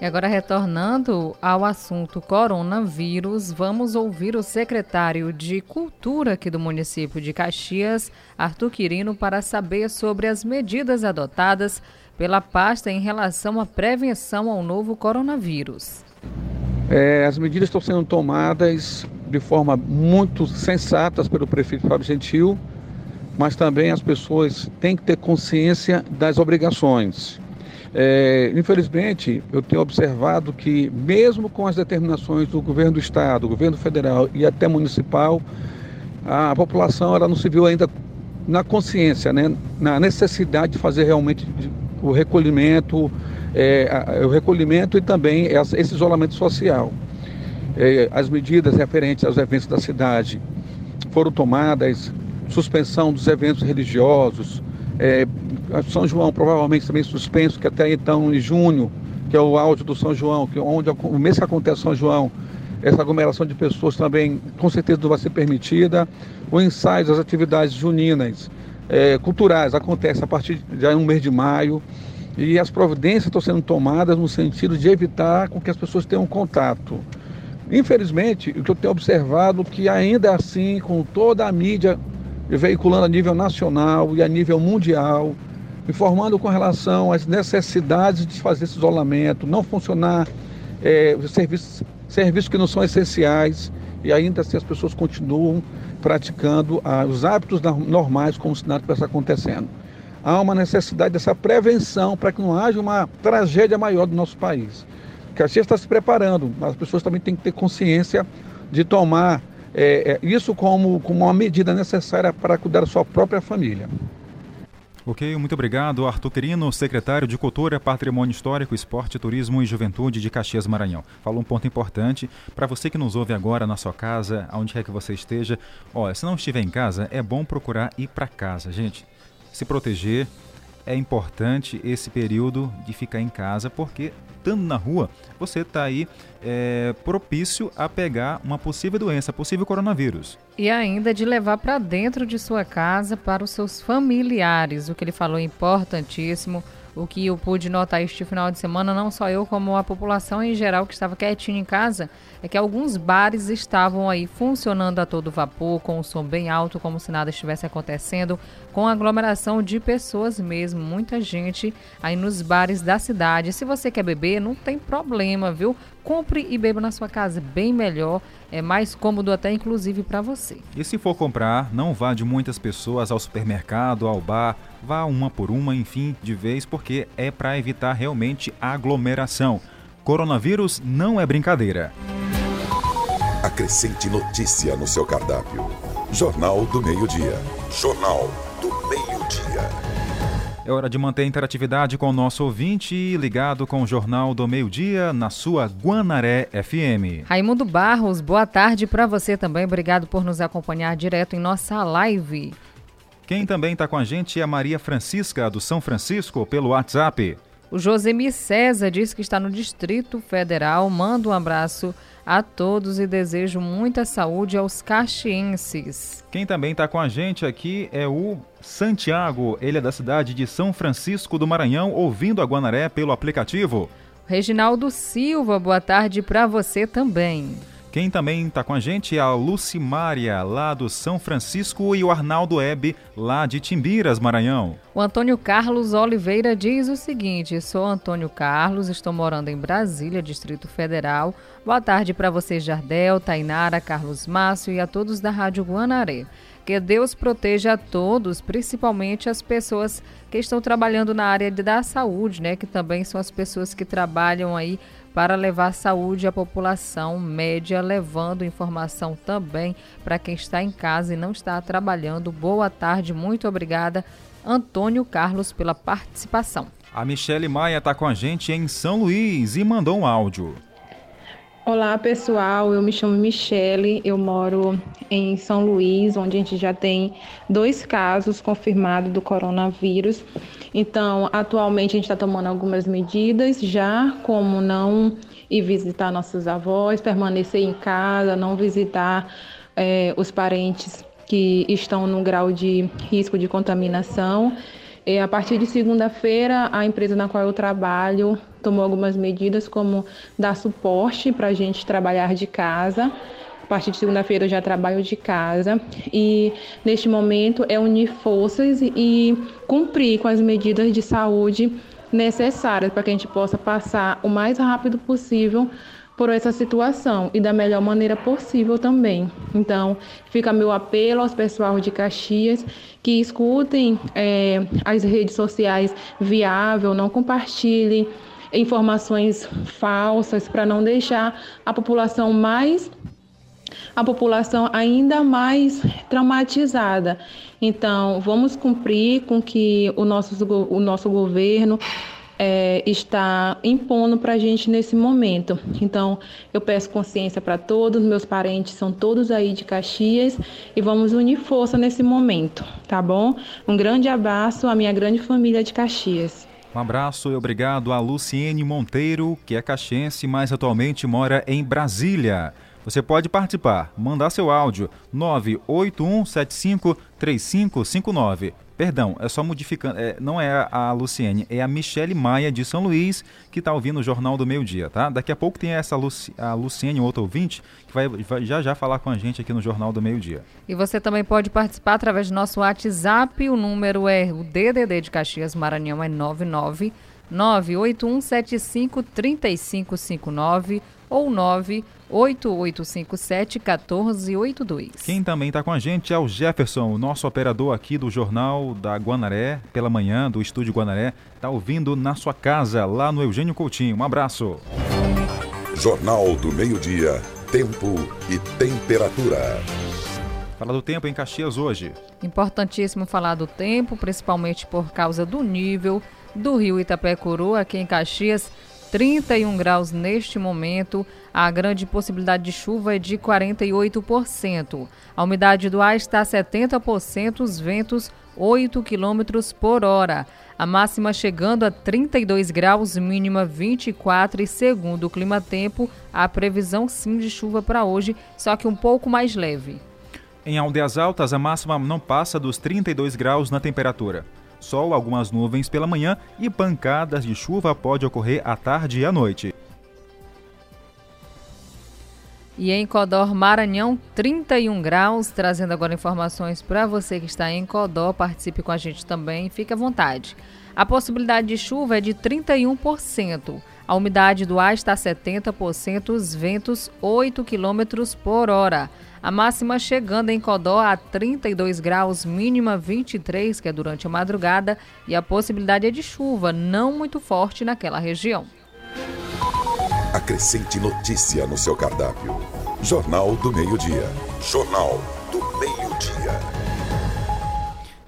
E agora, retornando ao assunto coronavírus, vamos ouvir o secretário de Cultura aqui do município de Caxias, Arthur Quirino, para saber sobre as medidas adotadas pela pasta em relação à prevenção ao novo coronavírus. É, as medidas estão sendo tomadas de forma muito sensatas pelo prefeito Fábio Gentil, mas também as pessoas têm que ter consciência das obrigações. É, infelizmente, eu tenho observado que, mesmo com as determinações do governo do estado, do governo federal e até municipal, a população ela não se viu ainda na consciência, né, na necessidade de fazer realmente o recolhimento, é, o recolhimento e também esse isolamento social. É, as medidas referentes aos eventos da cidade foram tomadas, suspensão dos eventos religiosos, é, São João provavelmente também suspenso, que até então em junho, que é o áudio do São João, que é onde o mês que acontece São João, essa aglomeração de pessoas também com certeza não vai ser permitida. O ensaio das atividades juninas, é, culturais acontece a partir de um mês de maio e as providências estão sendo tomadas no sentido de evitar com que as pessoas tenham contato. Infelizmente, o que eu tenho observado que ainda é assim, com toda a mídia veiculando a nível nacional e a nível mundial, informando com relação às necessidades de fazer esse isolamento, não funcionar é, serviços, serviços que não são essenciais, e ainda assim as pessoas continuam praticando ah, os hábitos normais como se nada estivesse acontecendo. Há uma necessidade dessa prevenção para que não haja uma tragédia maior do nosso país. Caxias está se preparando, mas as pessoas também têm que ter consciência de tomar é, é, isso como, como uma medida necessária para cuidar da sua própria família. Ok, muito obrigado. Arthur Querino, secretário de Cultura, Patrimônio Histórico, Esporte, Turismo e Juventude de Caxias Maranhão. Falou um ponto importante para você que nos ouve agora na sua casa, aonde quer que você esteja. Olha, se não estiver em casa, é bom procurar ir para casa, gente. Se proteger, é importante esse período de ficar em casa, porque estando na rua, você está aí é, propício a pegar uma possível doença, possível coronavírus. E ainda de levar para dentro de sua casa para os seus familiares. O que ele falou é importantíssimo. O que eu pude notar este final de semana, não só eu, como a população em geral que estava quietinha em casa, é que alguns bares estavam aí funcionando a todo vapor, com o som bem alto, como se nada estivesse acontecendo, com aglomeração de pessoas mesmo, muita gente aí nos bares da cidade. Se você quer beber, não tem problema, viu? Compre e beba na sua casa, bem melhor, é mais cômodo até inclusive para você. E se for comprar, não vá de muitas pessoas ao supermercado, ao bar, vá uma por uma, enfim, de vez, porque é para evitar realmente aglomeração. Coronavírus não é brincadeira. Acrescente notícia no seu cardápio. Jornal do Meio-Dia. Jornal do Meio-Dia. É hora de manter a interatividade com o nosso ouvinte, ligado com o Jornal do Meio-Dia, na sua Guanaré FM. Raimundo Barros, boa tarde para você também. Obrigado por nos acompanhar direto em nossa live. Quem também está com a gente é a Maria Francisca, do São Francisco, pelo WhatsApp. O Josemi César diz que está no Distrito Federal. Manda um abraço a todos e desejo muita saúde aos caxienses. Quem também está com a gente aqui é o Santiago. Ele é da cidade de São Francisco do Maranhão, ouvindo a Guanaré pelo aplicativo. Reginaldo Silva, boa tarde para você também. Quem também está com a gente é a Lucimária, lá do São Francisco, e o Arnaldo Ebe, lá de Timbiras, Maranhão. O Antônio Carlos Oliveira diz o seguinte: Sou Antônio Carlos, estou morando em Brasília, Distrito Federal. Boa tarde para você, Jardel, Tainara, Carlos Márcio e a todos da Rádio Guanaré. Que Deus proteja a todos, principalmente as pessoas que estão trabalhando na área da saúde, né? Que também são as pessoas que trabalham aí para levar saúde à população média, levando informação também para quem está em casa e não está trabalhando. Boa tarde, muito obrigada, Antônio Carlos, pela participação. A Michele Maia está com a gente em São Luís e mandou um áudio. Olá pessoal, eu me chamo Michele, eu moro em São Luís, onde a gente já tem dois casos confirmados do coronavírus. Então, atualmente a gente está tomando algumas medidas já, como não ir visitar nossos avós, permanecer em casa, não visitar é, os parentes que estão no grau de risco de contaminação. E a partir de segunda-feira, a empresa na qual eu trabalho tomou algumas medidas, como dar suporte para a gente trabalhar de casa. A partir de segunda-feira eu já trabalho de casa e neste momento é unir forças e cumprir com as medidas de saúde necessárias para que a gente possa passar o mais rápido possível por essa situação e da melhor maneira possível também. Então, fica meu apelo aos pessoal de Caxias que escutem é, as redes sociais viável, não compartilhem informações falsas para não deixar a população mais a população ainda mais traumatizada. Então, vamos cumprir com que o nosso, o nosso governo é, está impondo para a gente nesse momento. Então, eu peço consciência para todos, meus parentes são todos aí de Caxias e vamos unir força nesse momento, tá bom? Um grande abraço à minha grande família de Caxias. Um abraço e obrigado a Luciene Monteiro, que é caxiense, mas atualmente mora em Brasília. Você pode participar, mandar seu áudio 981753559. Perdão, é só modificando. É, não é a Luciene, é a Michele Maia de São Luís que está ouvindo o Jornal do Meio Dia, tá? Daqui a pouco tem essa Luci, a Luciene, outro ouvinte, que vai, vai, já já falar com a gente aqui no Jornal do Meio Dia. E você também pode participar através do nosso WhatsApp. O número é o DDD de Caxias Maranhão é 99 98175 3559 ou 98857 1482. Quem também está com a gente é o Jefferson, o nosso operador aqui do Jornal da Guanaré, pela manhã, do Estúdio Guanaré. Está ouvindo na sua casa, lá no Eugênio Coutinho. Um abraço. Jornal do Meio-Dia, Tempo e Temperatura. Fala do tempo em Caxias hoje. Importantíssimo falar do tempo, principalmente por causa do nível do rio Itapecuru, aqui em Caxias. 31 graus neste momento. A grande possibilidade de chuva é de 48%. A umidade do ar está a 70%, os ventos 8 km por hora. A máxima chegando a 32 graus, mínima 24 e segundo o clima tempo, a previsão sim de chuva para hoje, só que um pouco mais leve. Em Aldeias Altas, a máxima não passa dos 32 graus na temperatura. Sol, algumas nuvens pela manhã e pancadas de chuva pode ocorrer à tarde e à noite. E em Codó, Maranhão, 31 graus. Trazendo agora informações para você que está em Codó. Participe com a gente também, fique à vontade. A possibilidade de chuva é de 31%. A umidade do ar está a 70%, os ventos 8 km por hora. A máxima chegando em Codó a 32 graus, mínima 23, que é durante a madrugada, e a possibilidade é de chuva, não muito forte naquela região. Acrescente notícia no seu cardápio. Jornal do Meio-Dia. Jornal do Meio-Dia.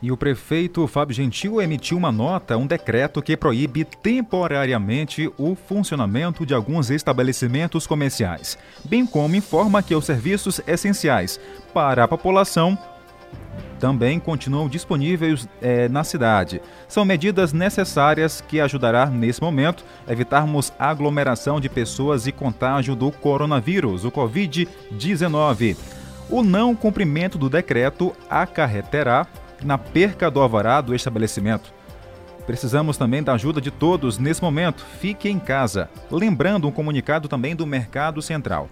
E o prefeito Fábio Gentil emitiu uma nota, um decreto que proíbe temporariamente o funcionamento de alguns estabelecimentos comerciais, bem como informa que os serviços essenciais para a população também continuam disponíveis é, na cidade. São medidas necessárias que ajudará nesse momento evitarmos aglomeração de pessoas e contágio do coronavírus, o Covid-19. O não cumprimento do decreto acarreterá na perca do alvará do estabelecimento. Precisamos também da ajuda de todos nesse momento. Fique em casa. Lembrando um comunicado também do Mercado Central.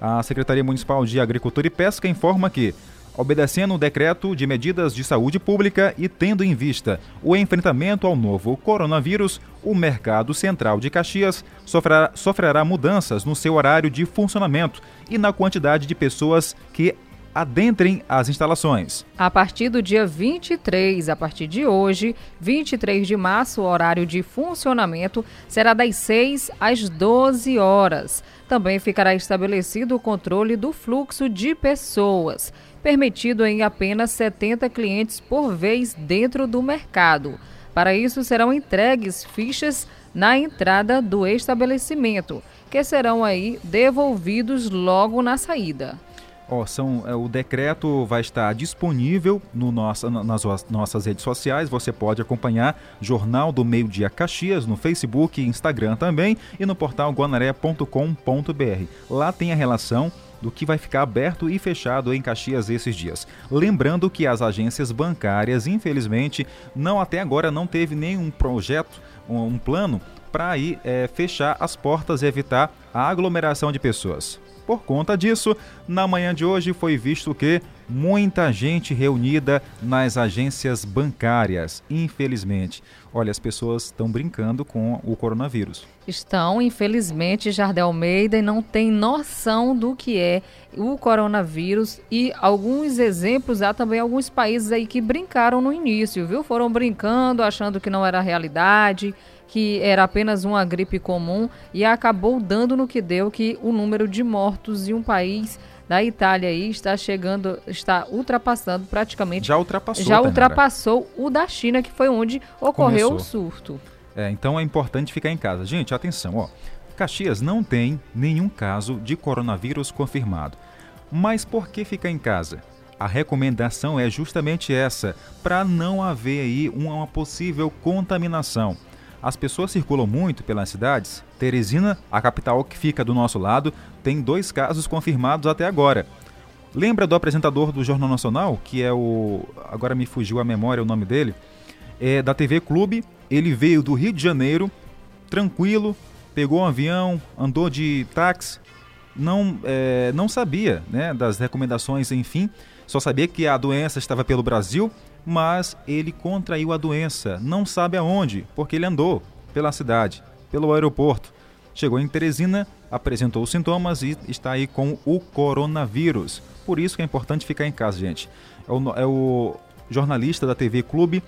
A Secretaria Municipal de Agricultura e Pesca informa que, obedecendo o decreto de medidas de saúde pública e tendo em vista o enfrentamento ao novo coronavírus, o Mercado Central de Caxias sofrerá, sofrerá mudanças no seu horário de funcionamento e na quantidade de pessoas que adentrem as instalações. A partir do dia 23, a partir de hoje, 23 de março, o horário de funcionamento será das 6 às 12 horas. Também ficará estabelecido o controle do fluxo de pessoas, permitido em apenas 70 clientes por vez dentro do mercado. Para isso, serão entregues fichas na entrada do estabelecimento, que serão aí devolvidos logo na saída. Oh, são, é, o decreto vai estar disponível no nossa, nas nossas redes sociais. Você pode acompanhar Jornal do Meio Dia Caxias no Facebook Instagram também e no portal guanaré.com.br. Lá tem a relação do que vai ficar aberto e fechado em Caxias esses dias. Lembrando que as agências bancárias, infelizmente, não até agora não teve nenhum projeto, um plano para aí é, fechar as portas e evitar a aglomeração de pessoas. Por conta disso, na manhã de hoje foi visto que muita gente reunida nas agências bancárias, infelizmente. Olha, as pessoas estão brincando com o coronavírus. Estão, infelizmente, Jardel Almeida, e não tem noção do que é o coronavírus. E alguns exemplos, há também alguns países aí que brincaram no início, viu? Foram brincando, achando que não era realidade que era apenas uma gripe comum e acabou dando no que deu que o número de mortos em um país da Itália aí está chegando, está ultrapassando praticamente. Já ultrapassou. Já ultrapassou o da China, que foi onde ocorreu Começou. o surto. É, então é importante ficar em casa. Gente, atenção, ó. Caxias não tem nenhum caso de coronavírus confirmado. Mas por que ficar em casa? A recomendação é justamente essa, para não haver aí uma possível contaminação. As pessoas circulam muito pelas cidades. Teresina, a capital que fica do nosso lado, tem dois casos confirmados até agora. Lembra do apresentador do Jornal Nacional, que é o. Agora me fugiu a memória o nome dele. É da TV Clube. Ele veio do Rio de Janeiro, tranquilo, pegou um avião, andou de táxi, não, é, não sabia né, das recomendações, enfim, só sabia que a doença estava pelo Brasil mas ele contraiu a doença, não sabe aonde, porque ele andou pela cidade, pelo aeroporto. Chegou em Teresina, apresentou os sintomas e está aí com o coronavírus. Por isso que é importante ficar em casa, gente. É o, é o jornalista da TV Clube,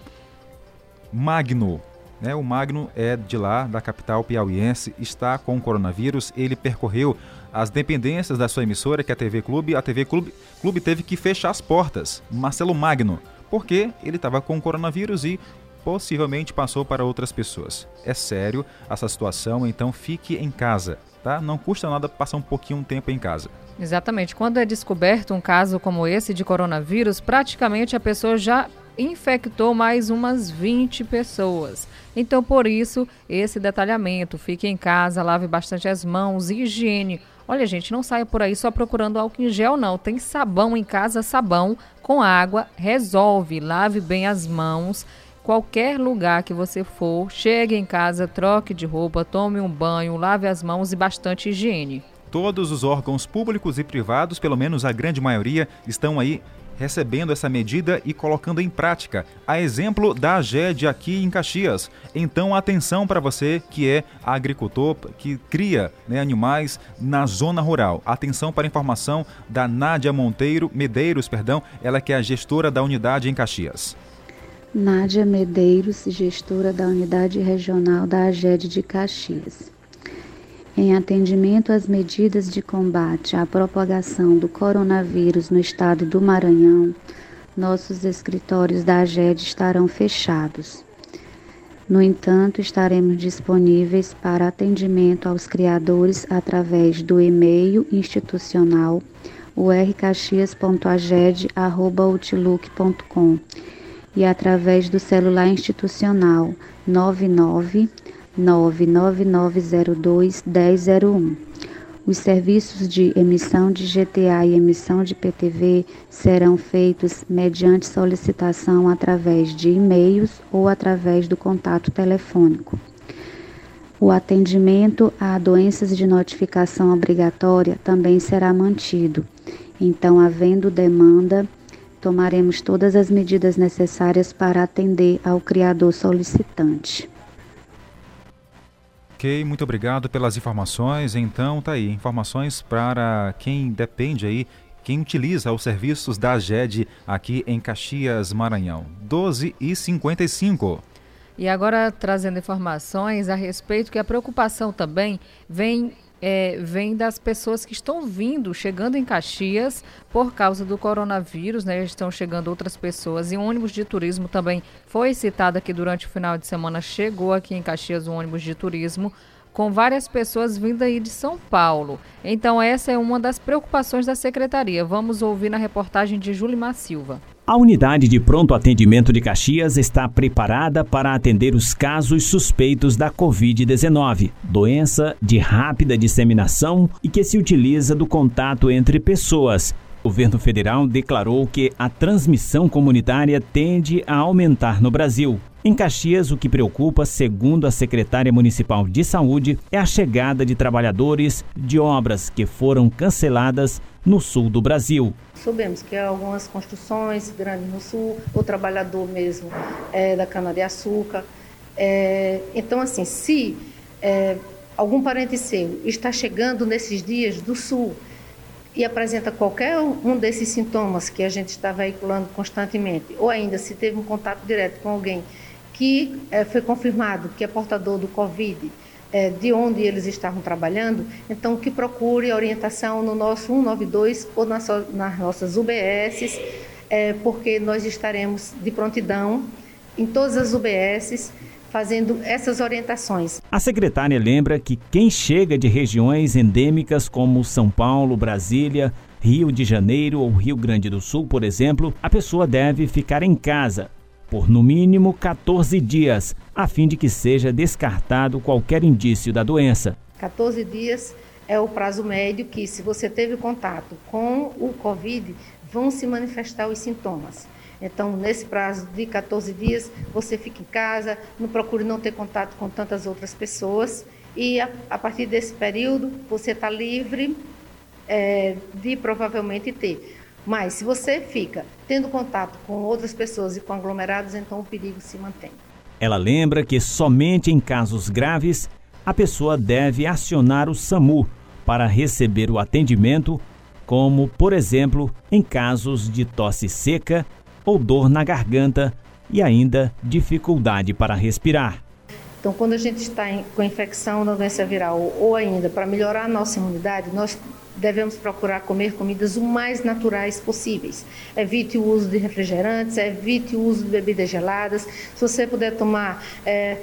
Magno. Né? O Magno é de lá, da capital piauiense, está com o coronavírus. Ele percorreu as dependências da sua emissora, que é a TV Clube. A TV Clube, Clube teve que fechar as portas. Marcelo Magno porque ele estava com coronavírus e possivelmente passou para outras pessoas. É sério essa situação, então fique em casa, tá? Não custa nada passar um pouquinho um tempo em casa. Exatamente. Quando é descoberto um caso como esse de coronavírus, praticamente a pessoa já infectou mais umas 20 pessoas. Então, por isso, esse detalhamento. Fique em casa, lave bastante as mãos, higiene. Olha, gente, não saia por aí só procurando álcool em gel, não. Tem sabão em casa, sabão com água, resolve. Lave bem as mãos. Qualquer lugar que você for, chegue em casa, troque de roupa, tome um banho, lave as mãos e bastante higiene. Todos os órgãos públicos e privados, pelo menos a grande maioria, estão aí recebendo essa medida e colocando em prática, a exemplo da AGED aqui em Caxias. Então, atenção para você que é agricultor, que cria né, animais na zona rural. Atenção para a informação da Nádia Monteiro, Medeiros, perdão, ela que é a gestora da unidade em Caxias. Nádia Medeiros, gestora da unidade regional da AGED de Caxias. Em atendimento às medidas de combate à propagação do coronavírus no estado do Maranhão, nossos escritórios da AGED estarão fechados. No entanto, estaremos disponíveis para atendimento aos criadores através do e-mail institucional urcaxias.aged.outlook.com e através do celular institucional 99 99902 1001. Os serviços de emissão de GTA e emissão de PTV serão feitos mediante solicitação através de e-mails ou através do contato telefônico. O atendimento a doenças de notificação obrigatória também será mantido. Então, havendo demanda, tomaremos todas as medidas necessárias para atender ao criador solicitante. Ok, muito obrigado pelas informações. Então, tá aí, informações para quem depende aí, quem utiliza os serviços da AGED aqui em Caxias, Maranhão. 12 e 55. E agora trazendo informações a respeito que a preocupação também vem é, vem das pessoas que estão vindo, chegando em Caxias por causa do coronavírus, né? Estão chegando outras pessoas e o ônibus de turismo também foi citado aqui durante o final de semana. Chegou aqui em Caxias um ônibus de turismo com várias pessoas vindo aí de São Paulo. Então essa é uma das preocupações da secretaria. Vamos ouvir na reportagem de Julimar Silva. A unidade de pronto atendimento de Caxias está preparada para atender os casos suspeitos da Covid-19, doença de rápida disseminação e que se utiliza do contato entre pessoas. O governo federal declarou que a transmissão comunitária tende a aumentar no Brasil. Em Caxias, o que preocupa, segundo a secretária municipal de saúde, é a chegada de trabalhadores de obras que foram canceladas no sul do Brasil. Soubemos que algumas construções grandes no sul, o trabalhador mesmo é, da cana-de-açúcar. É, então, assim, se é, algum parente seu está chegando nesses dias do sul e apresenta qualquer um desses sintomas que a gente está veiculando constantemente, ou ainda se teve um contato direto com alguém que é, foi confirmado que é portador do Covid, é, de onde eles estavam trabalhando, então que procure orientação no nosso 192 ou nas, nas nossas UBSs, é, porque nós estaremos de prontidão em todas as UBSs fazendo essas orientações. A secretária lembra que quem chega de regiões endêmicas como São Paulo, Brasília, Rio de Janeiro ou Rio Grande do Sul, por exemplo, a pessoa deve ficar em casa por no mínimo 14 dias, a fim de que seja descartado qualquer indício da doença. 14 dias é o prazo médio que, se você teve contato com o Covid, vão se manifestar os sintomas. Então, nesse prazo de 14 dias, você fica em casa, não procure não ter contato com tantas outras pessoas e a, a partir desse período você está livre é, de provavelmente ter. Mas se você fica tendo contato com outras pessoas e com aglomerados, então o perigo se mantém. Ela lembra que somente em casos graves a pessoa deve acionar o SAMU para receber o atendimento, como, por exemplo, em casos de tosse seca ou dor na garganta e ainda dificuldade para respirar. Então, quando a gente está com infecção da doença viral ou ainda para melhorar a nossa imunidade, nós devemos procurar comer comidas o mais naturais possíveis. Evite o uso de refrigerantes, evite o uso de bebidas geladas. Se você puder tomar é,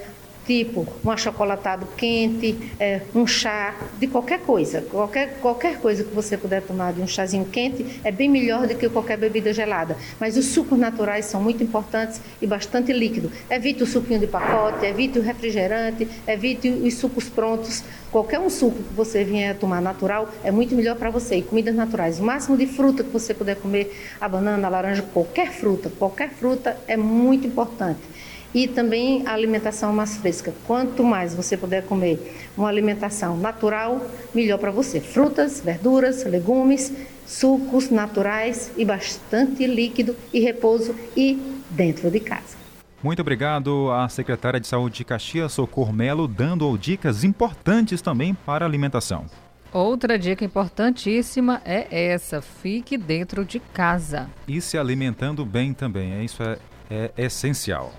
tipo um achocolatado quente, é, um chá, de qualquer coisa. Qualquer, qualquer coisa que você puder tomar de um chazinho quente é bem melhor do que qualquer bebida gelada. Mas os sucos naturais são muito importantes e bastante líquido. Evite o suquinho de pacote, evite o refrigerante, evite os sucos prontos. Qualquer um suco que você vier tomar natural é muito melhor para você. E comidas naturais, o máximo de fruta que você puder comer, a banana, a laranja, qualquer fruta, qualquer fruta é muito importante e também a alimentação mais fresca. Quanto mais você puder comer uma alimentação natural, melhor para você. Frutas, verduras, legumes, sucos naturais e bastante líquido e repouso e dentro de casa. Muito obrigado à secretária de Saúde de Caxias, Socorro Melo, dando dicas importantes também para a alimentação. Outra dica importantíssima é essa: fique dentro de casa. E se alimentando bem também. É isso é, é essencial.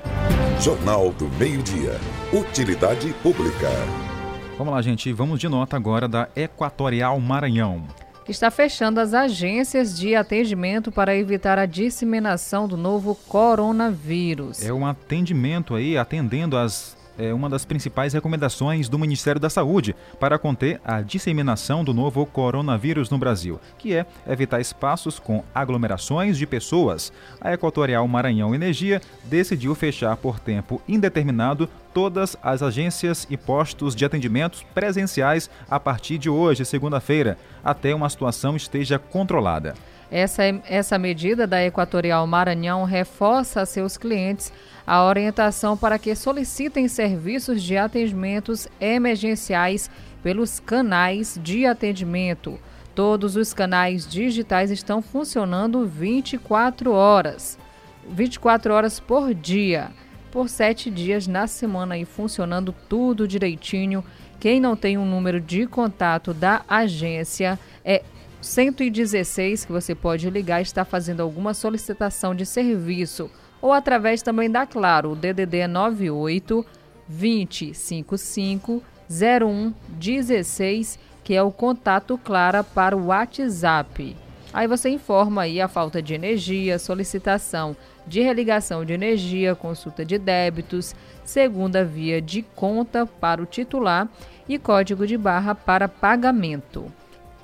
Jornal do Meio-Dia. Utilidade Pública. Vamos lá, gente. Vamos de nota agora da Equatorial Maranhão. Que está fechando as agências de atendimento para evitar a disseminação do novo coronavírus. É um atendimento aí, atendendo as é uma das principais recomendações do Ministério da Saúde para conter a disseminação do novo coronavírus no Brasil, que é evitar espaços com aglomerações de pessoas. A Equatorial Maranhão Energia decidiu fechar por tempo indeterminado todas as agências e postos de atendimentos presenciais a partir de hoje, segunda-feira, até uma situação esteja controlada. Essa, essa medida da Equatorial Maranhão reforça a seus clientes a orientação para que solicitem serviços de atendimentos emergenciais pelos canais de atendimento. Todos os canais digitais estão funcionando 24 horas, 24 horas por dia, por sete dias na semana e funcionando tudo direitinho. Quem não tem um número de contato da agência é 116 que você pode ligar está fazendo alguma solicitação de serviço ou através também da Claro, o DDD 98 2055 0116, que é o contato Clara para o WhatsApp. Aí você informa aí a falta de energia, solicitação de religação de energia, consulta de débitos, segunda via de conta para o titular e código de barra para pagamento.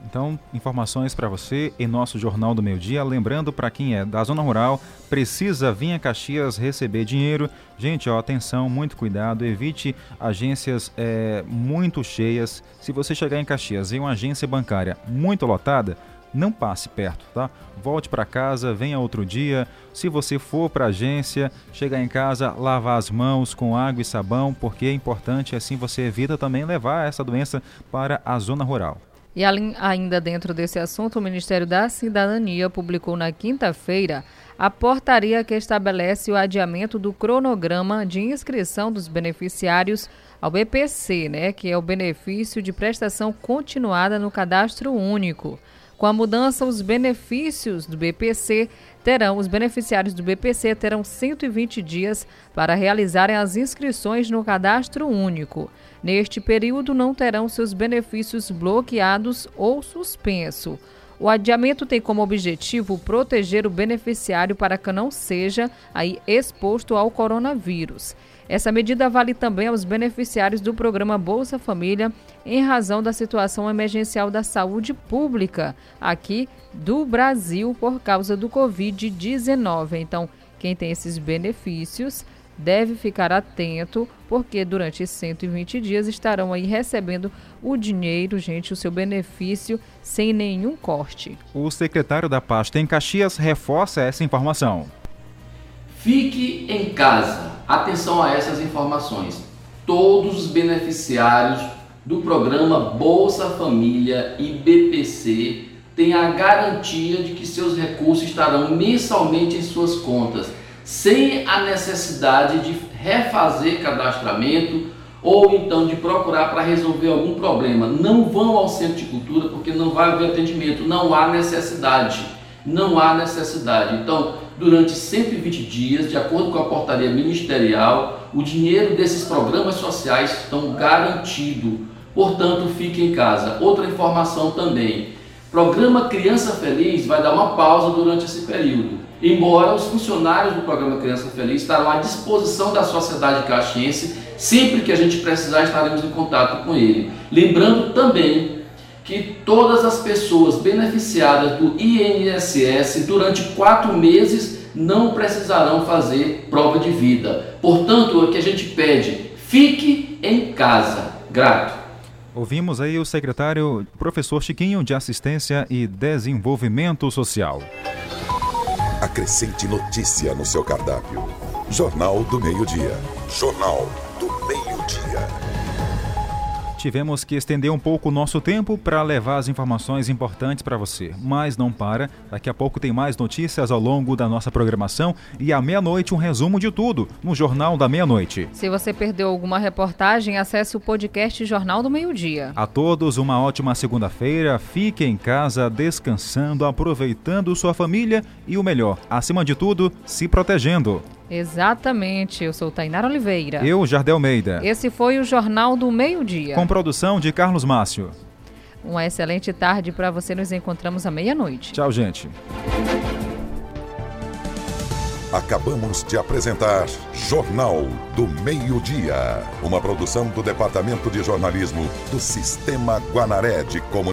Então, informações para você em nosso Jornal do Meio Dia. Lembrando para quem é da zona rural, precisa vir a Caxias receber dinheiro. Gente, ó, atenção, muito cuidado, evite agências é, muito cheias. Se você chegar em Caxias em uma agência bancária muito lotada, não passe perto, tá? Volte para casa, venha outro dia. Se você for para a agência, chegar em casa, lavar as mãos com água e sabão, porque é importante, assim você evita também levar essa doença para a zona rural. E ainda dentro desse assunto, o Ministério da Cidadania publicou na quinta-feira a portaria que estabelece o adiamento do cronograma de inscrição dos beneficiários ao BPC, né, que é o benefício de prestação continuada no cadastro único. Com a mudança, os benefícios do BPC terão, os beneficiários do BPC terão 120 dias para realizarem as inscrições no cadastro único. Neste período, não terão seus benefícios bloqueados ou suspenso. O adiamento tem como objetivo proteger o beneficiário para que não seja aí exposto ao coronavírus. Essa medida vale também aos beneficiários do programa Bolsa Família em razão da situação emergencial da saúde pública aqui do Brasil por causa do Covid-19. Então, quem tem esses benefícios deve ficar atento, porque durante esses 120 dias estarão aí recebendo o dinheiro, gente, o seu benefício sem nenhum corte. O secretário da pasta em Caxias reforça essa informação. Fique em casa. Atenção a essas informações. Todos os beneficiários do programa Bolsa Família e BPC têm a garantia de que seus recursos estarão mensalmente em suas contas sem a necessidade de refazer cadastramento ou então de procurar para resolver algum problema. Não vão ao centro de cultura porque não vai haver atendimento, não há necessidade. Não há necessidade. Então, durante 120 dias, de acordo com a portaria ministerial, o dinheiro desses programas sociais estão garantido. Portanto, fique em casa. Outra informação também. Programa Criança Feliz vai dar uma pausa durante esse período embora os funcionários do programa Criança Feliz estarão à disposição da sociedade caxiense, sempre que a gente precisar estaremos em contato com ele. Lembrando também que todas as pessoas beneficiadas do INSS durante quatro meses não precisarão fazer prova de vida. Portanto, o que a gente pede, fique em casa. Grato. Ouvimos aí o secretário professor Chiquinho de Assistência e Desenvolvimento Social. Acrescente notícia no seu cardápio. Jornal do Meio-Dia. Jornal do Meio-Dia tivemos que estender um pouco o nosso tempo para levar as informações importantes para você. Mas não para, daqui a pouco tem mais notícias ao longo da nossa programação e à meia-noite um resumo de tudo no Jornal da Meia-Noite. Se você perdeu alguma reportagem, acesse o podcast Jornal do Meio-Dia. A todos uma ótima segunda-feira, fique em casa descansando, aproveitando sua família e o melhor, acima de tudo, se protegendo. Exatamente, eu sou Tainara Oliveira. Eu, Jardel Meida. Esse foi o Jornal do Meio-Dia. Com produção de Carlos Márcio. Uma excelente tarde para você, nos encontramos à meia-noite. Tchau, gente. Acabamos de apresentar Jornal do Meio-Dia, uma produção do Departamento de Jornalismo do Sistema Guanaré de Comunicação.